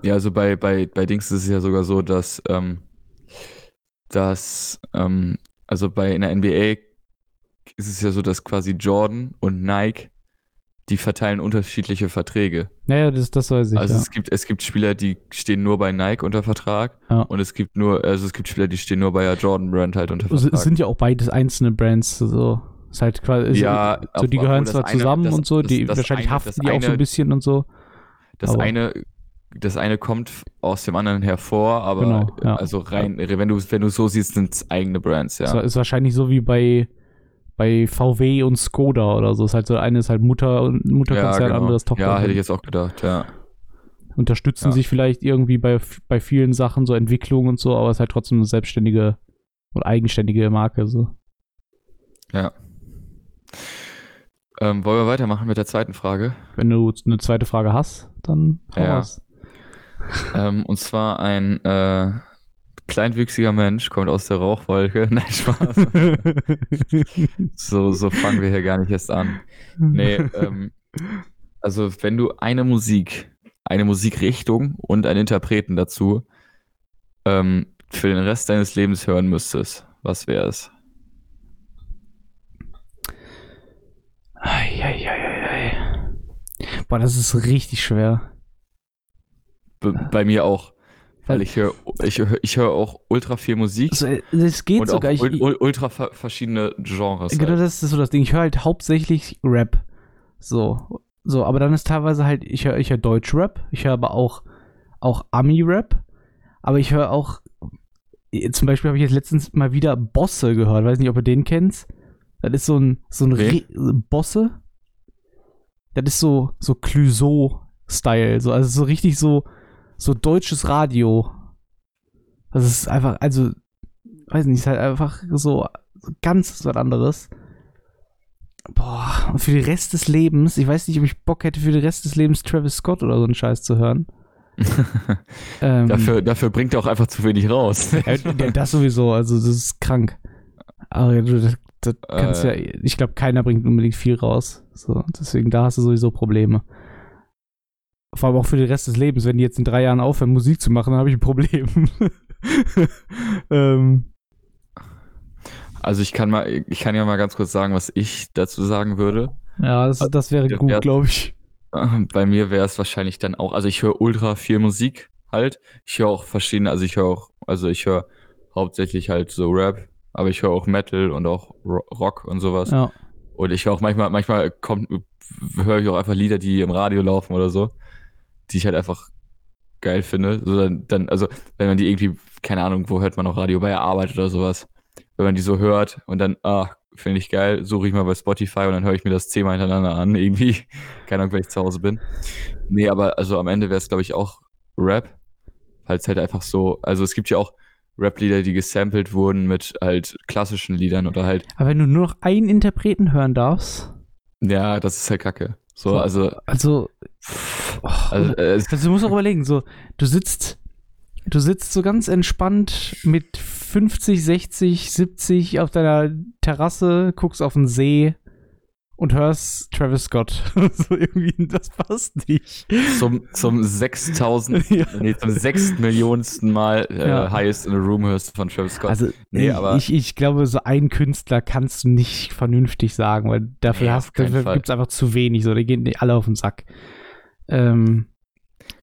Ja, also bei, bei, bei Dings ist es ja sogar so, dass, ähm, dass, ähm, also bei in der NBA ist es ja so, dass quasi Jordan und Nike, die verteilen unterschiedliche Verträge. Naja, das, das weiß ich. also ja. es gibt, es gibt Spieler, die stehen nur bei Nike unter Vertrag Ja. und es gibt nur, also es gibt Spieler, die stehen nur bei der Jordan Brand halt unter Vertrag. es sind ja auch beides einzelne Brands, so. Ist halt quasi, Ja, so die gehören zwar eine- zusammen das- und so, das- die das wahrscheinlich eine- haften die auch so ein eine- bisschen und so. Das Aber- eine, das eine kommt aus dem anderen hervor, aber Genau, ja. also rein, wenn du, wenn du so siehst, sind es eigene Brands, ja. Ist wahrscheinlich so wie bei, bei VW und Skoda oder so. Ist halt so, eine ist halt Mutter und Mutterkonzern, ja, genau. anderes Tochter. Ja, hätte ich jetzt auch gedacht, ja. Unterstützen Ja. sich vielleicht irgendwie bei, bei vielen Sachen, so Entwicklung und so, aber es ist halt trotzdem eine selbstständige und eigenständige Marke. So. Ja. Ähm, wollen wir weitermachen mit der zweiten Frage? Wenn du eine zweite Frage hast, dann hau Ja. ähm, und zwar ein äh, kleinwüchsiger Mensch kommt aus der Rauchwolke. Nein, Spaß. so, so fangen wir hier gar nicht erst an. Nee, ähm, also wenn du eine Musik, eine Musikrichtung und einen Interpreten dazu ähm, für den Rest deines Lebens hören müsstest, was wäre es? Eieieiei. Boah, das ist richtig schwer. B bei mir auch. Weil ich höre ich hör, ich hör auch ultra viel Musik Also, es geht und auch sogar. Ich, ul ul ultra ver verschiedene Genres. Genau, halt. das ist so das Ding. Ich höre halt hauptsächlich Rap. So. So, aber dann ist teilweise halt, ich höre ich hör Deutsch-Rap, ich höre aber auch, auch Ami-Rap, aber ich höre auch, eh, zum Beispiel habe ich jetzt letztens mal wieder Bosse gehört, weiß nicht, ob ihr den kennt. Das ist so ein, so ein? Re Bosse. Das ist so, so Clouseau-Style, so, also so richtig so, so deutsches Radio. Das ist einfach, also, weiß nicht, ist halt einfach so ganz was anderes. Boah, und für den Rest des Lebens, ich weiß nicht, ob ich Bock hätte, für den Rest des Lebens Travis Scott oder so einen Scheiß zu hören. Ähm, dafür, dafür bringt er auch einfach zu wenig raus. das sowieso, also das ist krank. Aber du, das, das kannst Äh. ja, ich glaube, keiner bringt unbedingt viel raus. So, deswegen, da hast du sowieso Probleme. Vor allem auch für den Rest des Lebens, wenn die jetzt in drei Jahren aufhören, Musik zu machen, dann habe ich ein Problem. ähm, Also ich kann mal, ich kann ja mal ganz kurz sagen, was ich dazu sagen würde. ja, das, das wäre gut, glaube ich. Bei mir wäre es wahrscheinlich dann auch, also ich höre ultra viel Musik halt. Ich höre auch verschiedene, also ich höre auch, also ich höre hauptsächlich halt so Rap, aber ich höre auch Metal und auch Ro- Rock und sowas. Ja. Und ich höre auch manchmal, manchmal kommt, höre ich auch einfach Lieder, die im Radio laufen oder so, die ich halt einfach geil finde. So dann, dann, also wenn man die irgendwie, keine Ahnung, wo hört man noch Radio bei der Arbeit oder sowas. Wenn man die so hört und dann, ah, finde ich geil, suche ich mal bei Spotify und dann höre ich mir das zehnmal hintereinander an, irgendwie. Keine Ahnung, wenn ich zu Hause bin. Nee, aber also am Ende wäre es, glaube ich, auch Rap. Weil es halt einfach so, also es gibt ja auch Rap-Lieder, die gesampelt wurden mit halt klassischen Liedern oder halt, Aber wenn du nur noch einen Interpreten hören darfst, ja, das ist halt kacke. So, So. also, also, oh, also äh, Also du musst auch überlegen, so, du sitzt, du sitzt so ganz entspannt mit 50, 60, 70 auf deiner Terrasse, guckst auf den See und hörst Travis Scott. so irgendwie, das passt nicht. zum, zum 6000, Ja. nee, zum sechstmillionsten Mal äh, Ja. Highest in a Room hörst du von Travis Scott. Also, Nee, ich, aber- ich, ich glaube, so einen Künstler kannst du nicht vernünftig sagen, weil dafür, Nee, hast, dafür gibt es einfach zu wenig, so, die gehen nicht alle auf den Sack. Ähm,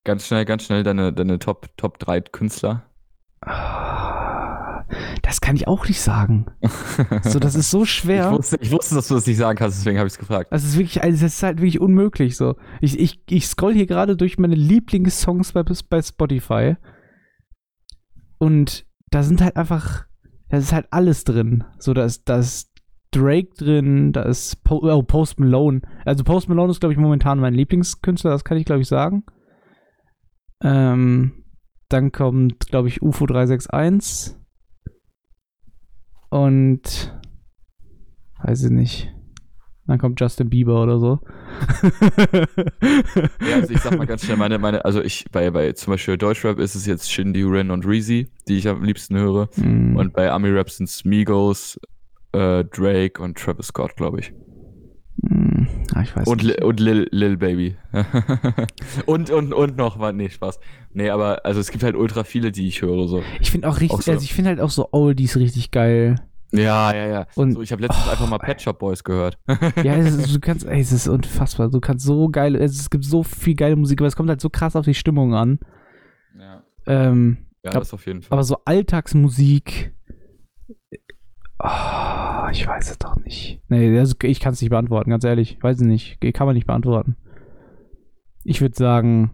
ganz schnell, ganz schnell deine, deine Top, Top 3 Künstler. Das kann ich auch nicht sagen. So, das ist so schwer. Ich, wusste, ich wusste, dass du das nicht sagen kannst, deswegen habe ich es gefragt. Das ist wirklich, also das ist halt wirklich unmöglich so. Ich, ich, ich scroll hier gerade durch meine Lieblingssongs bei, bei Spotify und da sind halt einfach, da ist halt alles drin. So, da ist, da ist Drake drin, da ist po oh, Post Malone. Also Post Malone ist, glaube ich, momentan mein Lieblingskünstler, das kann ich, glaube ich, sagen. Ähm, dann kommt, glaube ich, UFO 361. Und weiß ich nicht. Dann kommt Justin Bieber oder so. ja, also ich sag mal ganz schnell, meine, meine, also ich, bei, bei zum Beispiel Deutschrap ist es jetzt Shindy, Ren und Reezy, die ich am liebsten höre. Mm. Und bei Ami-Rap sind es Migos, äh, Drake und Travis Scott, glaube ich. Mm, ah, ich weiß Und, nicht. Und Lil, Lil Baby. und, und, und noch, was, nee, Spaß. Nee, aber, also es gibt halt ultra viele, die ich höre, so. Ich finde auch richtig, Auch so. also ich finde halt auch so Oldies richtig geil. Ja, ja, ja. Und- so, ich habe letztens oh, einfach mal Pet Shop Boys gehört. Ja, es ist, du kannst, ey, es ist unfassbar. Du kannst so geil, es, es gibt so viel geile Musik, aber es kommt halt so krass auf die Stimmung an. ja, Ähm, ja das auf jeden Fall. aber so Alltagsmusik. Oh, ich weiß es doch nicht. Nee, also ich kann es nicht beantworten, ganz ehrlich. Weiß ich nicht. Kann man nicht beantworten. Ich würde sagen.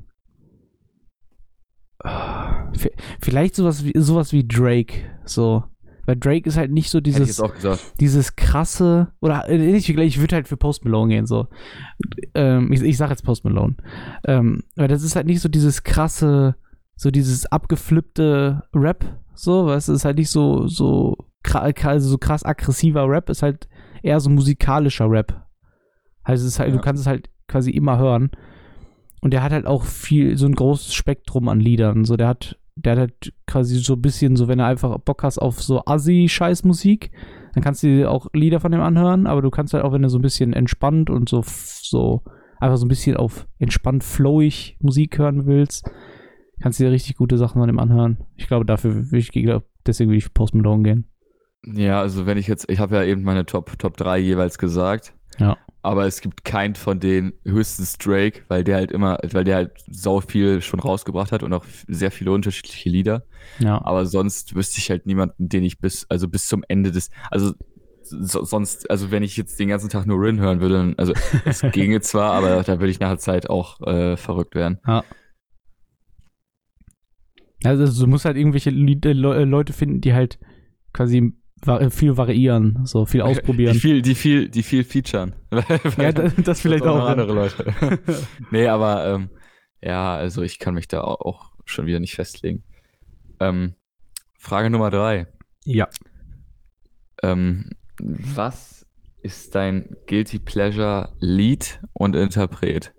ah, Vielleicht sowas wie, sowas wie Drake. So. Weil Drake ist halt nicht so Hätte ich dieses jetzt auch gesagt. dieses krasse, oder äh, nicht, ich würde halt für Post Malone gehen, so. Ähm, ich, ich sag jetzt Post Malone. Ähm, weil das ist halt nicht so dieses krasse, so dieses abgeflippte Rap, so, weil es ist halt nicht so, so, also so krass aggressiver Rap, ist halt eher so musikalischer Rap. Also es ist halt, Ja. du kannst es halt quasi immer hören. Und der hat halt auch viel, so ein großes Spektrum an Liedern. So, der hat, der hat halt quasi so ein bisschen, so wenn du einfach Bock hast auf so Assi-Scheiß-Musik, dann kannst du dir auch Lieder von dem anhören, aber du kannst halt auch, wenn du so ein bisschen entspannt und so, so einfach so ein bisschen auf entspannt flowig Musik hören willst, kannst du dir richtig gute Sachen von dem anhören. Ich glaube, dafür würde ich, deswegen würde ich Post Malone gehen. Ja, also wenn ich jetzt, ich habe ja eben meine Top, Top 3 jeweils gesagt. Ja. Aber es gibt keinen von denen, höchstens Drake, weil der halt immer, weil der halt sau viel schon rausgebracht hat und auch sehr viele unterschiedliche Lieder. Ja. Aber sonst wüsste ich halt niemanden, den ich bis, also bis zum Ende des, also so, sonst, also wenn ich jetzt den ganzen Tag nur Rin hören würde, dann, also es ginge zwar, aber da würde ich nach der Zeit auch äh, verrückt werden. Also du musst halt irgendwelche Lied, äh, Le- Leute finden, die halt quasi viel variieren, so viel ausprobieren. Die viel, die viel, die viel featuren. ja, das, das vielleicht auch. andere Leute. nee, aber ähm, ja, also ich kann mich da auch, auch schon wieder nicht festlegen. Ähm, Frage Nummer drei. Ja. Ähm, was ist dein Guilty Pleasure Lied und Interpret?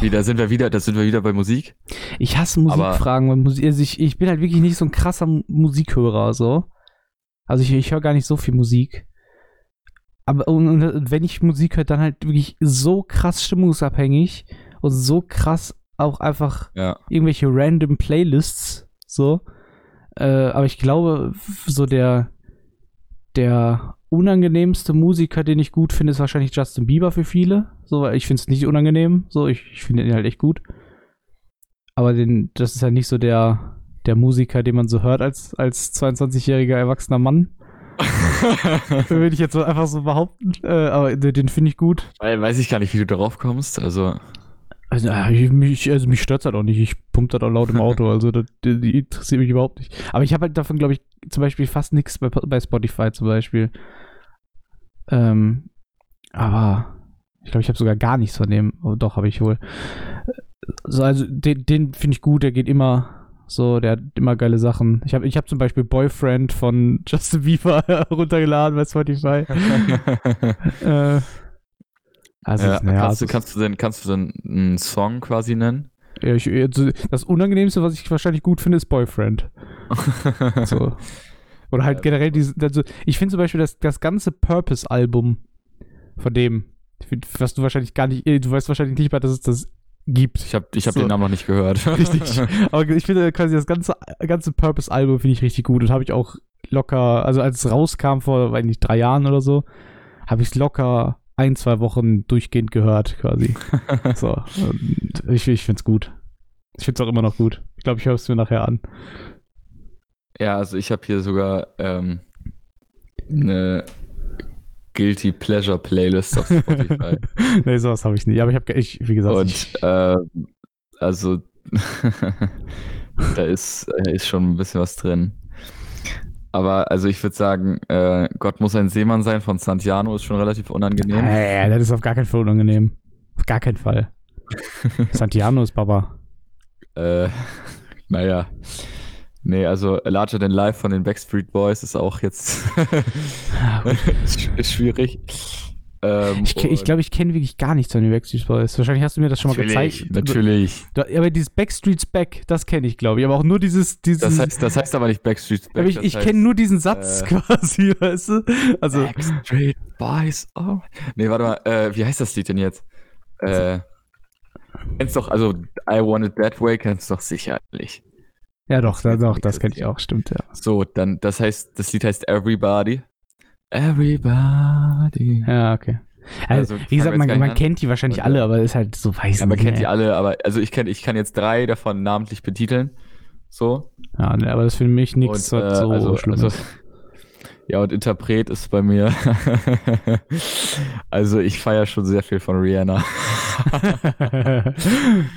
Wieder sind wir wieder, da sind wir wieder bei Musik. Ich hasse Musikfragen, weil Musik, also ich, ich bin halt wirklich nicht so ein krasser Mu- Musikhörer, so. Also ich, ich höre gar nicht so viel Musik. Aber und, und wenn ich Musik höre, dann halt wirklich so krass stimmungsabhängig und so krass auch einfach Ja. irgendwelche random Playlists, so. Äh, aber ich glaube, so der, der unangenehmste Musiker, den ich gut finde, ist wahrscheinlich Justin Bieber für viele. So, weil ich finde es nicht unangenehm. So, ich, ich finde ihn halt echt gut. Aber den, das ist ja nicht so der, der Musiker, den man so hört als, als 22-jähriger erwachsener Mann. Würde ich jetzt einfach so behaupten. Äh, aber den, den finde ich gut. Weil, weiß ich gar nicht, wie du darauf kommst. Also, Also, ich- mich, also mich stört halt auch nicht. Ich pumpe das auch laut im Auto. Also das, die, die interessiert mich überhaupt nicht. Aber ich habe halt davon, glaube ich, zum Beispiel fast nichts bei, bei Spotify zum Beispiel. Ähm, aber ich glaube, ich habe sogar gar nichts von dem. Oh, doch, habe ich wohl. So, also den, den finde ich gut. Der geht immer so. Der hat immer geile Sachen. Ich habe ich hab zum Beispiel Boyfriend von Justin Bieber runtergeladen bei Spotify. äh, also, ja, naja, kannst, du, kannst du denn, kannst du denn einen Song quasi nennen? Ja, ich, das Unangenehmste, was ich wahrscheinlich gut finde, ist Boyfriend. So. Oder halt generell diese, also ich finde zum Beispiel das, das ganze Purpose-Album von dem, was du wahrscheinlich gar nicht, äh, du weißt wahrscheinlich nicht mal, dass es das gibt. Ich habe ich hab So. den Namen noch nicht gehört. Richtig. Aber ich finde quasi das ganze, ganze Purpose-Album finde ich richtig gut und habe ich auch locker, also als es rauskam vor, weiß nicht, drei Jahren oder so, habe ich es locker ein, zwei Wochen durchgehend gehört quasi. So. Ich ich finde es gut. Ich finde es auch immer noch gut. Ich glaube, ich höre es mir nachher an. Ja, also ich habe hier sogar ähm, eine Guilty Pleasure Playlist auf Spotify. nee, sowas habe ich nicht. Aber ich habe, ich, wie gesagt, Und ähm, also da ist, äh, ist schon ein bisschen was drin. Aber also ich würde sagen, äh, Gott muss ein Seemann sein von Santiano ist schon relativ unangenehm. Äh, das ist auf gar keinen Fall unangenehm. Auf gar keinen Fall. Santiano ist Baba. Äh, naja. Nee, also Larger Than Life von den Backstreet Boys ist auch jetzt ist schwierig. Ähm, Ich, ke- ich glaube, ich kenne wirklich gar nichts von den Backstreet Boys. Wahrscheinlich hast du mir das schon mal gezeigt. Natürlich. Du, aber dieses Backstreet's Back, das kenne ich, glaube ich. Aber auch nur dieses. dieses Das heißt, das heißt aber nicht Backstreet aber Back. ich das ich kenne nur diesen Satz äh, quasi, weißt du? Also, Backstreet Boys. Oh. Nee, warte mal, äh, wie heißt das Lied denn jetzt? Äh, kennst doch, also I Want It That Way kennst du doch sicherlich. ja, doch, da, jetzt doch das so kenne ich auch, stimmt, ja. So, dann, das heißt, das Lied heißt Everybody. Everybody. Ja, okay. Also, Also, wie gesagt, man, man kennt die wahrscheinlich alle, aber ist halt so weiß Ja, man nicht, kennt die alle, aber also ich kenn, ich kann jetzt drei davon namentlich betiteln. So. Ja, ne, aber das ist für mich nichts äh, so also, Schlimmes. also, ja, und Interpret ist bei mir. also ich feiere schon sehr viel von Rihanna.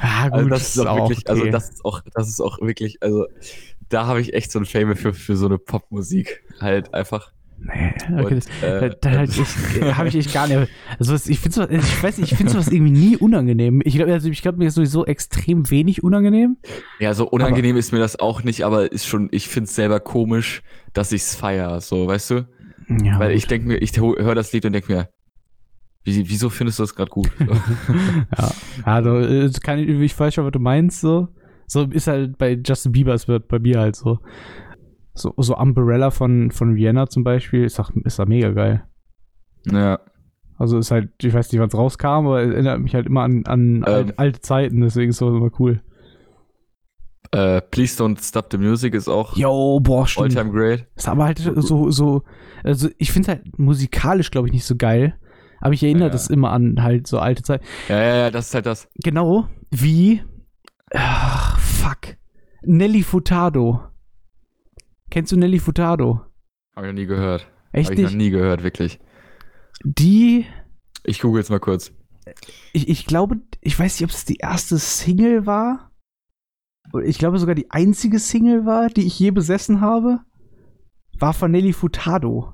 ah, gut, Also das ist auch wirklich, okay. also das ist auch, das ist auch wirklich, also da habe ich echt so ein Fable für, für so eine Popmusik. Halt einfach. Nee, okay, Und, das, äh, da, da halt ich, habe ich echt gar nicht. Also ich finde so, ich weiß nicht, ich finde sowas irgendwie nie unangenehm. Ich glaube, also ich glaube mir ist sowieso extrem wenig unangenehm. ja, so unangenehm ist mir das auch nicht, aber ist schon, ich finde es selber komisch, dass ich es feiere, so, weißt du? Ja, Weil gut. ich denke mir, ich höre das Lied und denke mir, wie, wieso findest du das gerade gut? Ja, also ich, ich weiß schon, was du meinst so. So ist halt bei Justin Bieber, es wird bei mir halt so. So, so Umbrella von, von Vienna zum Beispiel ist doch, ist doch mega geil. ja. Also ist halt, ich weiß nicht, wann es rauskam, aber erinnert mich halt immer an, an alte, alte Zeiten, deswegen ist das immer cool. Äh, Please Don't Stop the Music ist auch Yo, boah, stimmt. Alltime Great. Ist aber halt so, so, also ich finde halt musikalisch, glaube ich, nicht so geil. Aber ich erinnere Ja. das immer an halt so alte Zeit. Ja, ja, ja, das ist halt das. Genau wie, ach, fuck, Nelly Furtado. Kennst du Nelly Furtado? Habe ich noch nie gehört. Echt Habe ich noch nie gehört, wirklich. Die, Ich google jetzt mal kurz. ich, ich glaube, ich weiß nicht, ob es die erste Single war. Ich glaube sogar die einzige Single war, die ich je besessen habe, war von Nelly Furtado.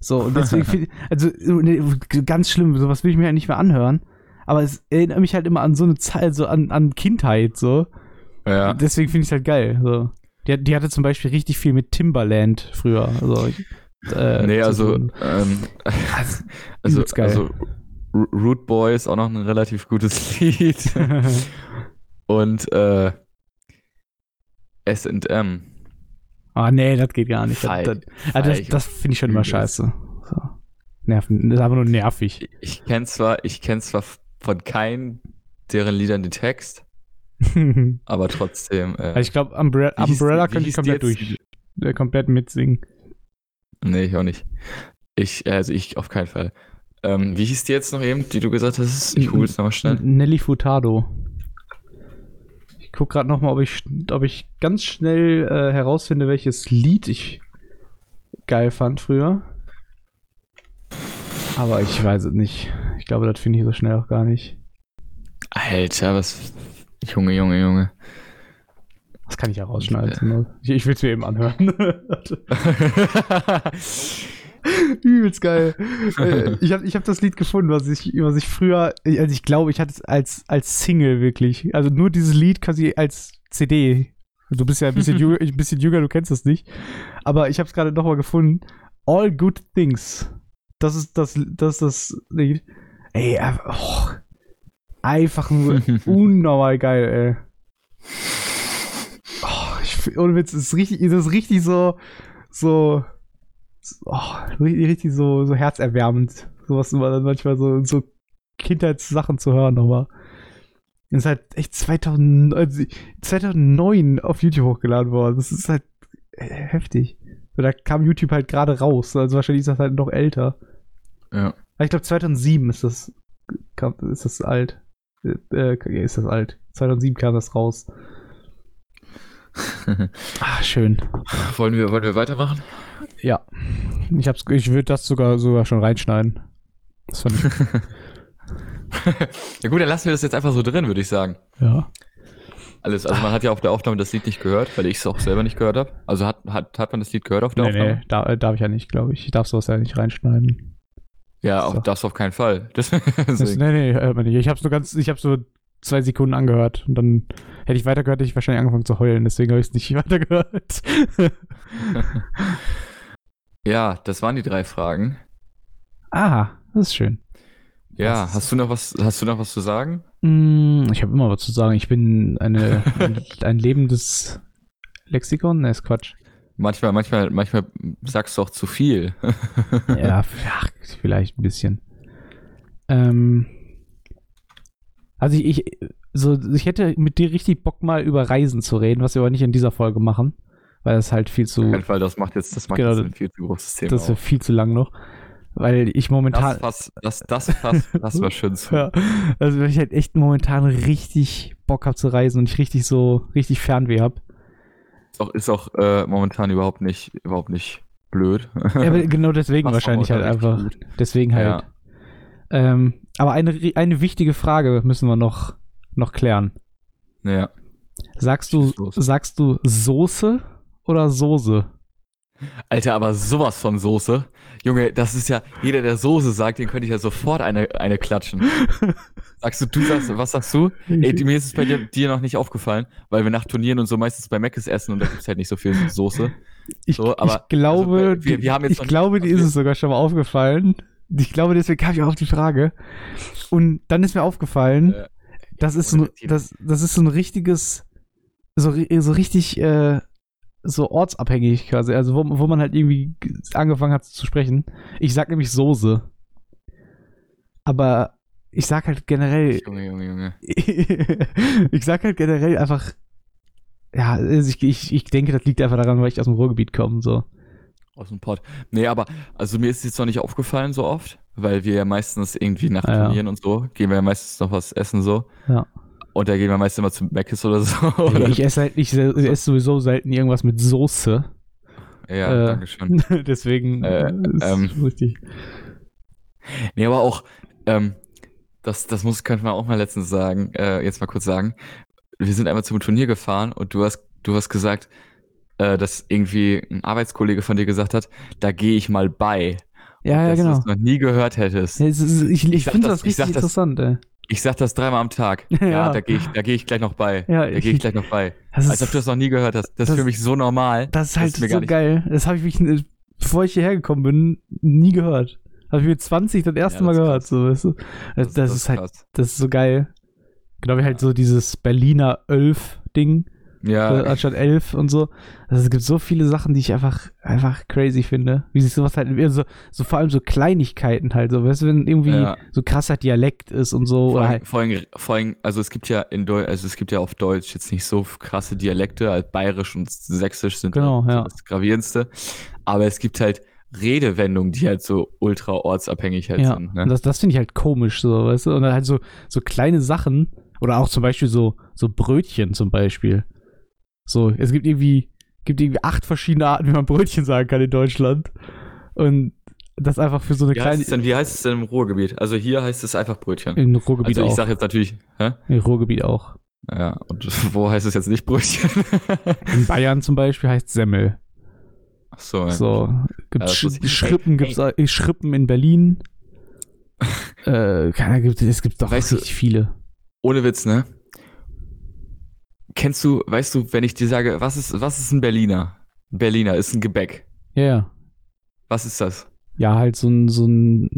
So, und deswegen, also ne, ganz schlimm, sowas will ich mir ja nicht mehr anhören. Aber es erinnert mich halt immer an so eine Zeit, so an, an Kindheit, so. Ja. Deswegen finde ich es halt geil. So. Die, die hatte zum Beispiel richtig viel mit Timbaland früher. Also, ich- äh, nee, also, ähm, Also, also, geil. also Root Boy ist auch noch ein relativ gutes Lied. Und äh, SM. Ah, nee, das geht gar nicht. Das, Fei- das, ah, das, ich das finde ich schon immer scheiße. So. Nerven. Das ist einfach nur nervig. Ich kenne zwar, ich kenne zwar von keinen deren Liedern den Text, aber trotzdem. Äh, also ich glaube, Umbre Umbrella könnte ich komplett durch. äh, komplett mitsingen. Nee, ich auch nicht. Ich, also ich auf keinen Fall. Ähm, wie hieß die jetzt noch eben, die du gesagt hast? Ich google es nochmal schnell. Nelly Furtado. Ich gucke gerade noch mal, ob ich, ob ich ganz schnell äh, herausfinde, welches Lied ich geil fand früher. Aber ich weiß es nicht. Ich glaube, das finde ich so schnell auch gar nicht. Alter, was. Junge, Junge, Junge. Das kann ich ja rausschneiden. Ich, ich will es mir eben anhören. Übelst geil. Äh, ich habe ich hab das Lied gefunden, was ich, was ich früher, also ich glaube, ich hatte es als, als Single wirklich. Also nur dieses Lied quasi als CD. Du bist ja ein bisschen, jünger, ein bisschen jünger, du kennst das nicht. Aber ich habe es gerade nochmal gefunden. All Good Things. Das ist das, das, das Lied. Ey, oh, einfach nur unnormal geil, ey. Oh, ich, ohne Witz, das ist richtig, das ist richtig so, so, oh, richtig, richtig so, so herzerwärmend. Sowas immer dann manchmal so, so Kindheitssachen zu hören nochmal. Das ist halt echt 2000, also 2009 auf YouTube hochgeladen worden. Das ist halt heftig. So, Da kam YouTube halt gerade raus. Also wahrscheinlich ist das halt noch älter. ja. Aber ich glaube 2007 ist das, ist das alt. Äh, äh, ist das alt. 2007 kam das raus. Ah, schön. wollen, wir, wollen wir weitermachen? Ja. Ich, hab's, ich würde das sogar, sogar schon reinschneiden. Das fand ich, ja gut, dann lassen wir das jetzt einfach so drin, würde ich sagen. ja. Alles. Also man hat ja auf der Aufnahme das Lied nicht gehört, weil ich es auch selber nicht gehört habe. Also hat, hat, hat man das Lied gehört auf der Nee, Aufnahme? nee, da, äh, darf ich ja nicht, glaube ich. Ich darf sowas ja nicht reinschneiden. Ja, auch So. das auf keinen Fall. Das, Das, nee, nee, hört man nicht. Ich habe so ganz, ich habe so zwei Sekunden angehört und dann hätte ich weitergehört, hätte ich wahrscheinlich angefangen zu heulen, deswegen habe ich es nicht weitergehört. Ja, das waren die drei Fragen. Aha, das ist schön. Ja, Das- hast du noch was, hast du noch was zu sagen? Mm, Ich habe immer was zu sagen. Ich bin eine, ein, ein lebendes Lexikon? Ne, ist Quatsch. Manchmal, manchmal, manchmal sagst du auch zu viel. Ja, vielleicht ein bisschen. Ähm, also ich, ich, so, ich hätte mit dir richtig Bock mal über Reisen zu reden, was wir aber nicht in dieser Folge machen, weil das halt viel Auf zu, jeden Fall, das macht jetzt, das macht Genau, jetzt ein viel zu großes Thema. das ist ja auf. viel zu lang noch, weil ich momentan, Das Fass, das, das Fass, das war schön zu. ja, also weil ich halt echt momentan richtig Bock habe zu reisen und ich richtig so, richtig Fernweh habe. Ist auch, ist auch äh, momentan überhaupt nicht, überhaupt nicht blöd. Ja, aber genau deswegen Passt wahrscheinlich halt einfach. gut. Deswegen halt. Ja. Ähm, aber eine, eine wichtige Frage müssen wir noch, noch klären. ja. Sagst du, sagst du Soße oder Soße? Alter, aber sowas von Soße. Junge, das ist ja, jeder, der Soße sagt, den könnte ich ja sofort eine, eine klatschen. Sagst du, du sagst, was sagst du? Ey, mir ist es bei dir, dir noch nicht aufgefallen, weil wir nach Turnieren und so meistens bei Mc's essen und da gibt's halt nicht so viel Soße. Ich, So, aber- ich glaube, also, wir- wir haben jetzt ich glaube, dir also ist es sogar schon mal aufgefallen. Ich glaube, deswegen kam ich auch auf die Frage. Und dann ist mir aufgefallen, Äh, das ist so, ein- das, das ist so ein richtiges, so, so richtig, äh, so ortsabhängig quasi, also wo, wo man halt irgendwie angefangen hat zu sprechen. Ich sag nämlich Soße. Aber ich sag halt generell, Junge, Junge, Junge. ich sag halt generell einfach, ja, also ich, ich, ich denke, das liegt einfach daran, weil ich aus dem Ruhrgebiet komme, so. Aus dem Pott. Nee, aber, also mir ist es jetzt noch nicht aufgefallen so oft, weil wir ja meistens irgendwie nach Ah, ja. Turnieren und so, gehen wir ja meistens noch was essen so. Ja. Und da gehen wir meistens immer zu Mc's oder so. Oder? Ich esse halt nicht, ich esse sowieso selten irgendwas mit Soße. ja, äh, danke schön. Deswegen Äh, ist ähm, richtig. Nee, aber auch, ähm, das, das muss, könnte man auch mal letztens sagen, äh, jetzt mal kurz sagen. Wir sind einmal zum Turnier gefahren und du hast, du hast gesagt, äh, dass irgendwie ein Arbeitskollege von dir gesagt hat, da gehe ich mal bei. Ja, ja, dass genau. du das noch nie gehört hättest. Ja, es ist, ich ich Ich finde das- das ich sag richtig das- interessant, ey. Ich sag das dreimal am Tag. Ja, Ja. da gehe ich, da gehe ich gleich noch bei. Ja, da gehe ich gleich noch bei. Das Als ob ist, du das noch nie gehört hast. Das, das- ist für mich so normal. das ist halt mir so gar nicht- geil. Das habe ich mich, äh, bevor ich hierher gekommen bin, nie gehört. Habe ich mit 20 das erste Ja, Mal das ist gehört. So, weißt du? Das, das, ist halt, das ist so geil. Genau wie halt so dieses Berliner Ölf-Ding. Ja, anstatt elf und so. Also es gibt so viele Sachen, die ich einfach, einfach crazy finde. Wie sich sowas halt, so, so vor allem so Kleinigkeiten halt, so, weißt du, wenn irgendwie Ja. so krasser Dialekt ist und so. Vor allem, halt, vor, allem, vor allem, also es gibt ja in Deutsch, also es gibt ja auf Deutsch jetzt nicht so krasse Dialekte, als Bayerisch und Sächsisch sind Genau, so ja. das gravierendste. Aber es gibt halt Redewendungen, die halt so ultra ortsabhängig halt ja, sind. und Ne? das, das finde ich halt komisch, so, weißt du, und dann halt so, so kleine Sachen, oder auch zum Beispiel so, so Brötchen zum Beispiel. So, es gibt irgendwie, gibt irgendwie acht verschiedene Arten, wie man Brötchen sagen kann in Deutschland. Und das einfach für so eine Wie heißt, kleine, es denn, wie heißt es denn im Ruhrgebiet? Also hier heißt es einfach Brötchen. in Ruhrgebiet Also ich auch. sag jetzt natürlich, hä? In Ruhrgebiet auch. Ja, und wo heißt es jetzt nicht Brötchen? In Bayern zum Beispiel heißt Semmel. Ach so, ja. So, Ja, gibt ich. Schrippen, gibt's äh, Schrippen in Berlin. äh, keine, gibt, es gibt doch Weißt du- richtig viele. Ohne Witz, ne? Kennst du, weißt du, wenn ich dir sage, was ist, was ist ein Berliner? Berliner ist ein Gebäck. Ja, ja. Was ist das? Ja, halt so ein, so ein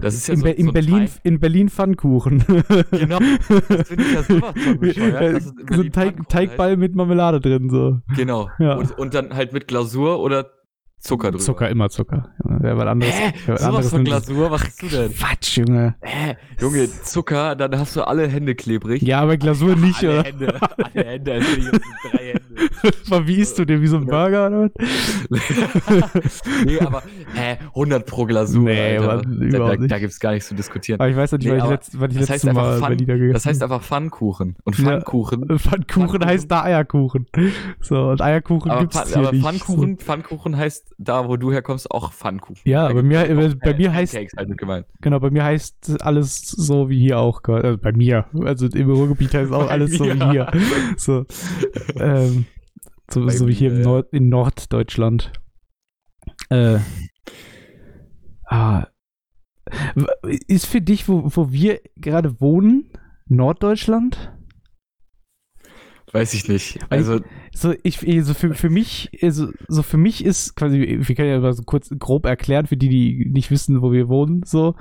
Das ist ja in, so, Be in so Berlin, Teig. in Berlin Pfannkuchen. Genau, das finde ich ja sowas von bescheuert. so ein Teig, Teigball mit Marmelade drin, so. heißt. Genau. Ja. Und, und dann halt mit Glasur oder Zucker drüber. Zucker, immer Zucker. Ja, wer was anderes. Hä? wer was anderes von Glasur, was hast du denn? Quatsch, Junge. Hä? Junge, Zucker, dann hast du alle Hände klebrig. Ja, aber Glasur nicht, alle oder? Hände, alle Hände, als hätte ich jetzt drei Hände. Wie isst du den? Wie so ein Burger oder was? nee, aber hä, 100 pro Glasur. Nee, Alter. Mann, da, überhaupt da, nicht. da gibt's gar nichts zu diskutieren. Aber ich weiß nicht, Nee, weil ich, letzt, weil ich das letztes heißt einfach Mal Pfann- Berliner gegessen Das heißt einfach Pfannkuchen. Und Ja. Pfannkuchen. Pfannkuchen Pfannkuchen. heißt da Eierkuchen. So, und Eierkuchen Aber, gibt's Pfann, hier aber nicht. Pfannkuchen, Pfannkuchen heißt da, wo du herkommst, auch Pfannkuchen. Ja, Da bei mir- auch bei mir heißt- Pancakes mit gemeint. Genau, bei mir heißt alles so wie hier auch. Also bei mir. Also im Ruhrgebiet heißt auch alles so wie hier. So, ähm, so, so wie hier im. Nord in Norddeutschland. Äh, ah, ist für dich, wo, wo wir gerade wohnen, Norddeutschland? Weiß ich nicht. Also, So, ich, also für, für mich, also, so für mich ist quasi, wir können ja mal so kurz grob erklären, für die, die nicht wissen, wo wir wohnen, so,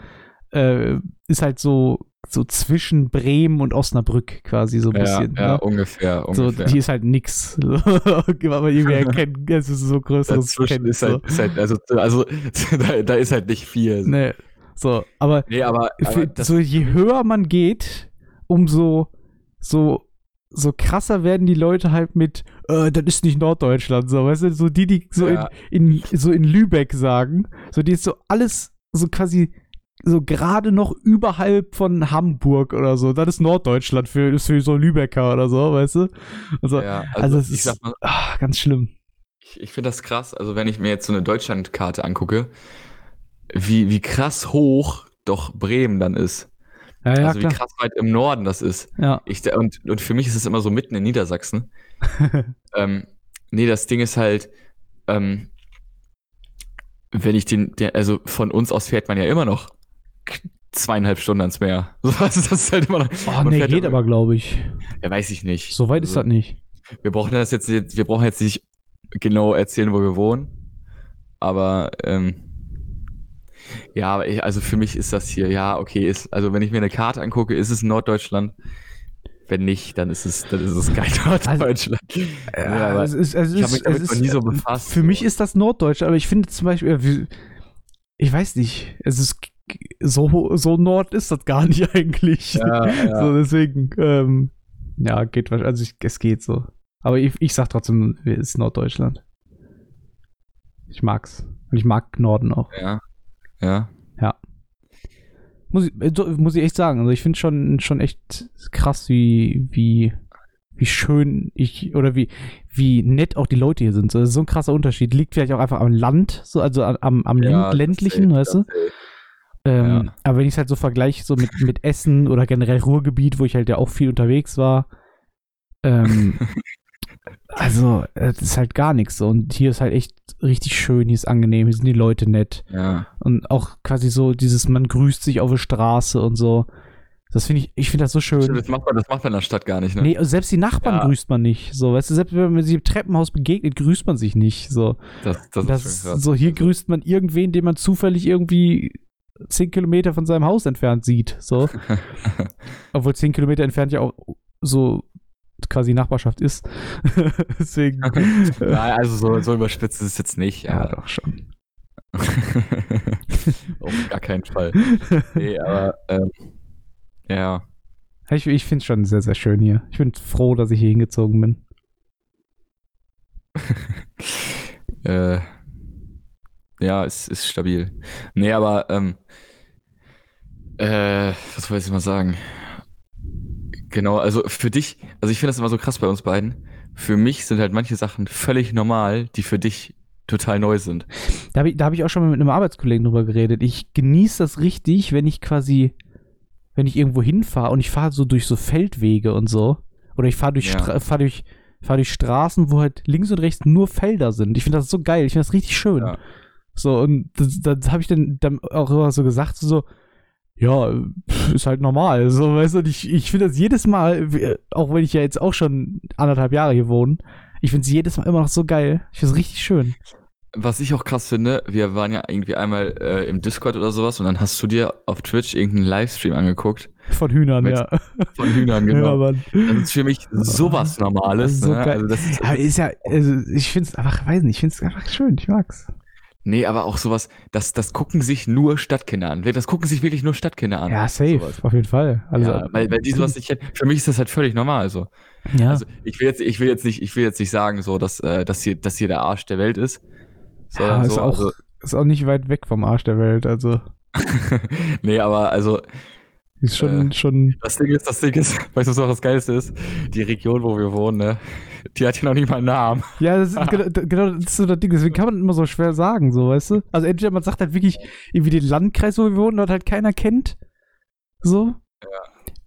äh, ist halt so, so zwischen Bremen und Osnabrück quasi so ein ja, bisschen. ja, ne? ungefähr, So, ungefähr. hier ist halt nix. Aber irgendwie erkennen, es ist so größeres Dazwischen ist halt, ist halt, also, also da, da ist halt nicht viel. so. Nee, so, aber Nee, aber, aber für, so je höher man geht, umso so so krasser werden die Leute halt mit, äh, das ist nicht Norddeutschland, so, weißt du, so die, die so, Ja. in, in, so in Lübeck sagen, so die ist so alles so quasi so gerade noch überhalb von Hamburg oder so, das ist Norddeutschland für, für so Lübecker oder so, weißt du? Also, ja, also, also, es ich ist sag mal, ah, ganz schlimm. ich, ich finde das krass, also wenn ich mir jetzt so eine Deutschlandkarte angucke, wie, wie krass hoch doch Bremen dann ist. Ja, ja, also wie klar. krass weit im Norden das ist. Ja. Ich, und, und für mich ist es immer so mitten in Niedersachsen. ähm, nee, das Ding ist halt, ähm, wenn ich den, der, also von uns aus fährt man ja immer noch zweieinhalb Stunden ans Meer. So, also das ist halt immer noch. Oh, nee, geht aber, glaube ich. Ja, weiß ich nicht. So weit ist Also, das nicht. Wir brauchen das jetzt, wir brauchen jetzt nicht genau erzählen, wo wir wohnen. Aber ähm, ja, aber ich, also für mich ist das hier, ja, okay, ist, also wenn ich mir eine Karte angucke, ist es Norddeutschland. Wenn nicht, dann ist es, dann ist es kein Norddeutschland. Ja, aber es ist, es ich habe mich damit noch nie so befasst. Für mich ist das Norddeutsch, aber ich finde zum Beispiel, ich weiß nicht, es ist so, so Nord ist das gar nicht eigentlich. ja, ja. So, deswegen, ähm, ja, geht wahrscheinlich, also ich, es geht so. Aber ich, ich sag trotzdem, es ist Norddeutschland. Ich mag's. Und ich mag Norden auch. ja, ja. Muss ich, äh, muss ich echt sagen. Also ich finde schon, schon echt krass, wie, wie, wie schön ich oder wie, wie nett auch die Leute hier sind. So, das ist so ein krasser Unterschied. Liegt vielleicht auch einfach am Land, so, also am, am Ja, ländlichen, safe, weißt du? Ähm, Ja. Aber wenn ich es halt so vergleiche, so mit, mit Essen oder generell Ruhrgebiet, wo ich halt ja auch viel unterwegs war, ähm, also, das ist halt gar nichts. Und hier ist halt echt richtig schön, hier ist angenehm, hier sind die Leute nett. Ja, Und auch quasi so dieses, man grüßt sich auf der Straße und so. Das finde ich, ich finde das so schön. das macht man, das macht man in der Stadt gar nicht, ne? Nee, selbst die Nachbarn Ja. grüßt man nicht. So, weißt du, selbst wenn man sich im Treppenhaus begegnet, grüßt man sich nicht. So, Das, das, das, ist krass. so hier Also, grüßt man irgendwen, den man zufällig irgendwie zehn Kilometer von seinem Haus entfernt sieht. So, obwohl zehn Kilometer entfernt ja auch so quasi Nachbarschaft ist. Deswegen. Nein, also so, so überspitzt ist es jetzt nicht. ja, Ja, doch schon. Auf gar keinen Fall. Nee, aber ähm, ja. Ich, ich finde es schon sehr, sehr schön hier. Ich bin froh, dass ich hier hingezogen bin. Äh, ja, es ist stabil. Nee, aber ähm, äh, was wollte ich mal sagen? Genau, also für dich, also ich finde das immer so krass bei uns beiden. Für mich sind halt manche Sachen völlig normal, die für dich total neu sind. Da habe ich, da hab ich auch schon mal mit einem Arbeitskollegen drüber geredet. Ich genieße das richtig, wenn ich quasi, wenn ich irgendwo hinfahre und ich fahre so durch so Feldwege und so. Oder ich fahre durch, Ja. Stra fahr durch, fahr durch Straßen, wo halt links und rechts nur Felder sind. Ich finde das so geil. Ich finde das richtig schön. Ja. So, und das, das habe ich dann, dann auch immer so gesagt, so, ja, ist halt normal. So, weißt du, und ich, ich finde das jedes Mal, wie- auch wenn ich ja jetzt auch schon anderthalb Jahre hier wohne, ich finde es jedes Mal immer noch so geil. Ich finde es richtig schön. Was ich auch krass finde, wir waren ja irgendwie einmal äh, im Discord oder sowas und dann hast du dir auf Twitch irgendeinen Livestream angeguckt Von Hühnern, Mit- ja. von Hühnern, Ja, genau. Mann. Das ist für mich sowas Normales. So ne? geil. Also ist, Aber ist ja, also ich finde es einfach, weiß nicht, ich finde es einfach schön, ich mag's. Nee, aber auch sowas, das, das gucken sich nur Stadtkinder an. Das gucken sich wirklich nur Stadtkinder an. Ja, safe, Sowas. auf jeden Fall. Also, ja, weil, weil die sowas nicht, für mich ist das halt völlig normal. So. ja. Also ich will jetzt, ich will jetzt nicht, ich will jetzt nicht sagen, so, dass, äh, dass hier, dass hier der Arsch der Welt ist. ja, Sondern ist, so, auch, also, ist auch nicht weit weg vom Arsch der Welt. Also, nee, aber also ist schon, Äh. schon. das Ding ist, das Ding ist, weißt du, was auch das Geilste ist? Die Region, wo wir wohnen, ne? Die hat ja noch nicht mal einen Namen. Ja, das ist genau, genau das ist so das Ding. Deswegen kann man immer so schwer sagen, so, weißt du? Also, entweder man sagt halt wirklich irgendwie den Landkreis, wo wir wohnen, dort halt keiner kennt. So.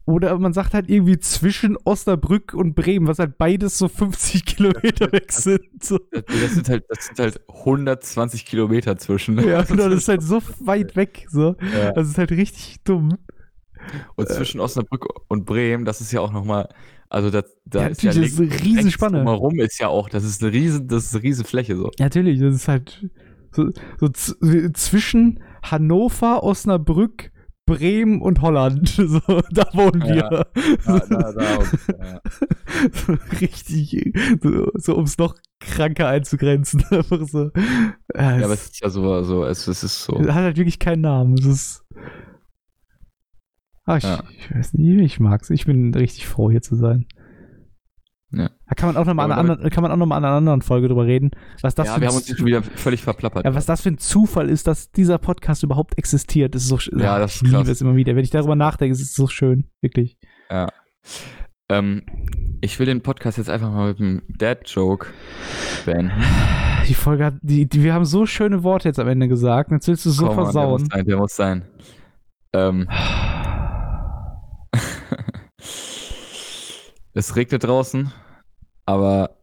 Oder man sagt halt irgendwie zwischen Osnabrück und Bremen, was halt beides so 50 Kilometer weg sind. So. Das, das sind halt, das sind halt 120 Kilometer zwischen. Ja, genau, das ist halt so weit weg. So. Ja. Das ist halt richtig dumm. Und zwischen Osnabrück und Bremen, das ist ja auch nochmal, also das, da Ja, ist ja das ist eine Riesenspanne. rechts Drumherum ist ja auch, das ist eine riesen, das ist eine riesen Fläche so. Natürlich, das ist halt so, so zwischen Hannover, Osnabrück, Bremen und Holland. So, da wohnen Ja. wir. Da, da, da, ja. so, richtig, so, so um es noch kranker einzugrenzen. Einfach so. Ja, ja, aber es es ist ja so, so es, es ist so. hat halt wirklich keinen Namen. Es ist. Ah, ich, Ja. ich weiß nicht, ich mag's. Ich bin richtig froh, hier zu sein. Ja. Da kann man auch nochmal an, einer anderen- kann man auch noch mal an einer anderen Folge drüber reden, was das ja, für wir haben uns hier schon wieder völlig verplappert. ja, was das für ein Zufall ist, dass dieser Podcast überhaupt existiert, ist so schön. Ja, das ich ist krass. liebe es immer wieder. Wenn ich darüber nachdenke, ist es so schön, wirklich. Ähm, ich will den Podcast jetzt einfach mal mit einem Dad-Joke beenden. Die Folge hat, die, die, wir haben so schöne Worte jetzt am Ende gesagt. Jetzt willst du es so Komm, Mann, versauen. Der muss sein, der muss sein. Ähm, es regnet draußen, aber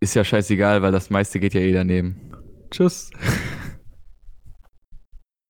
ist ja scheißegal, weil das meiste geht ja eh daneben. Tschüss.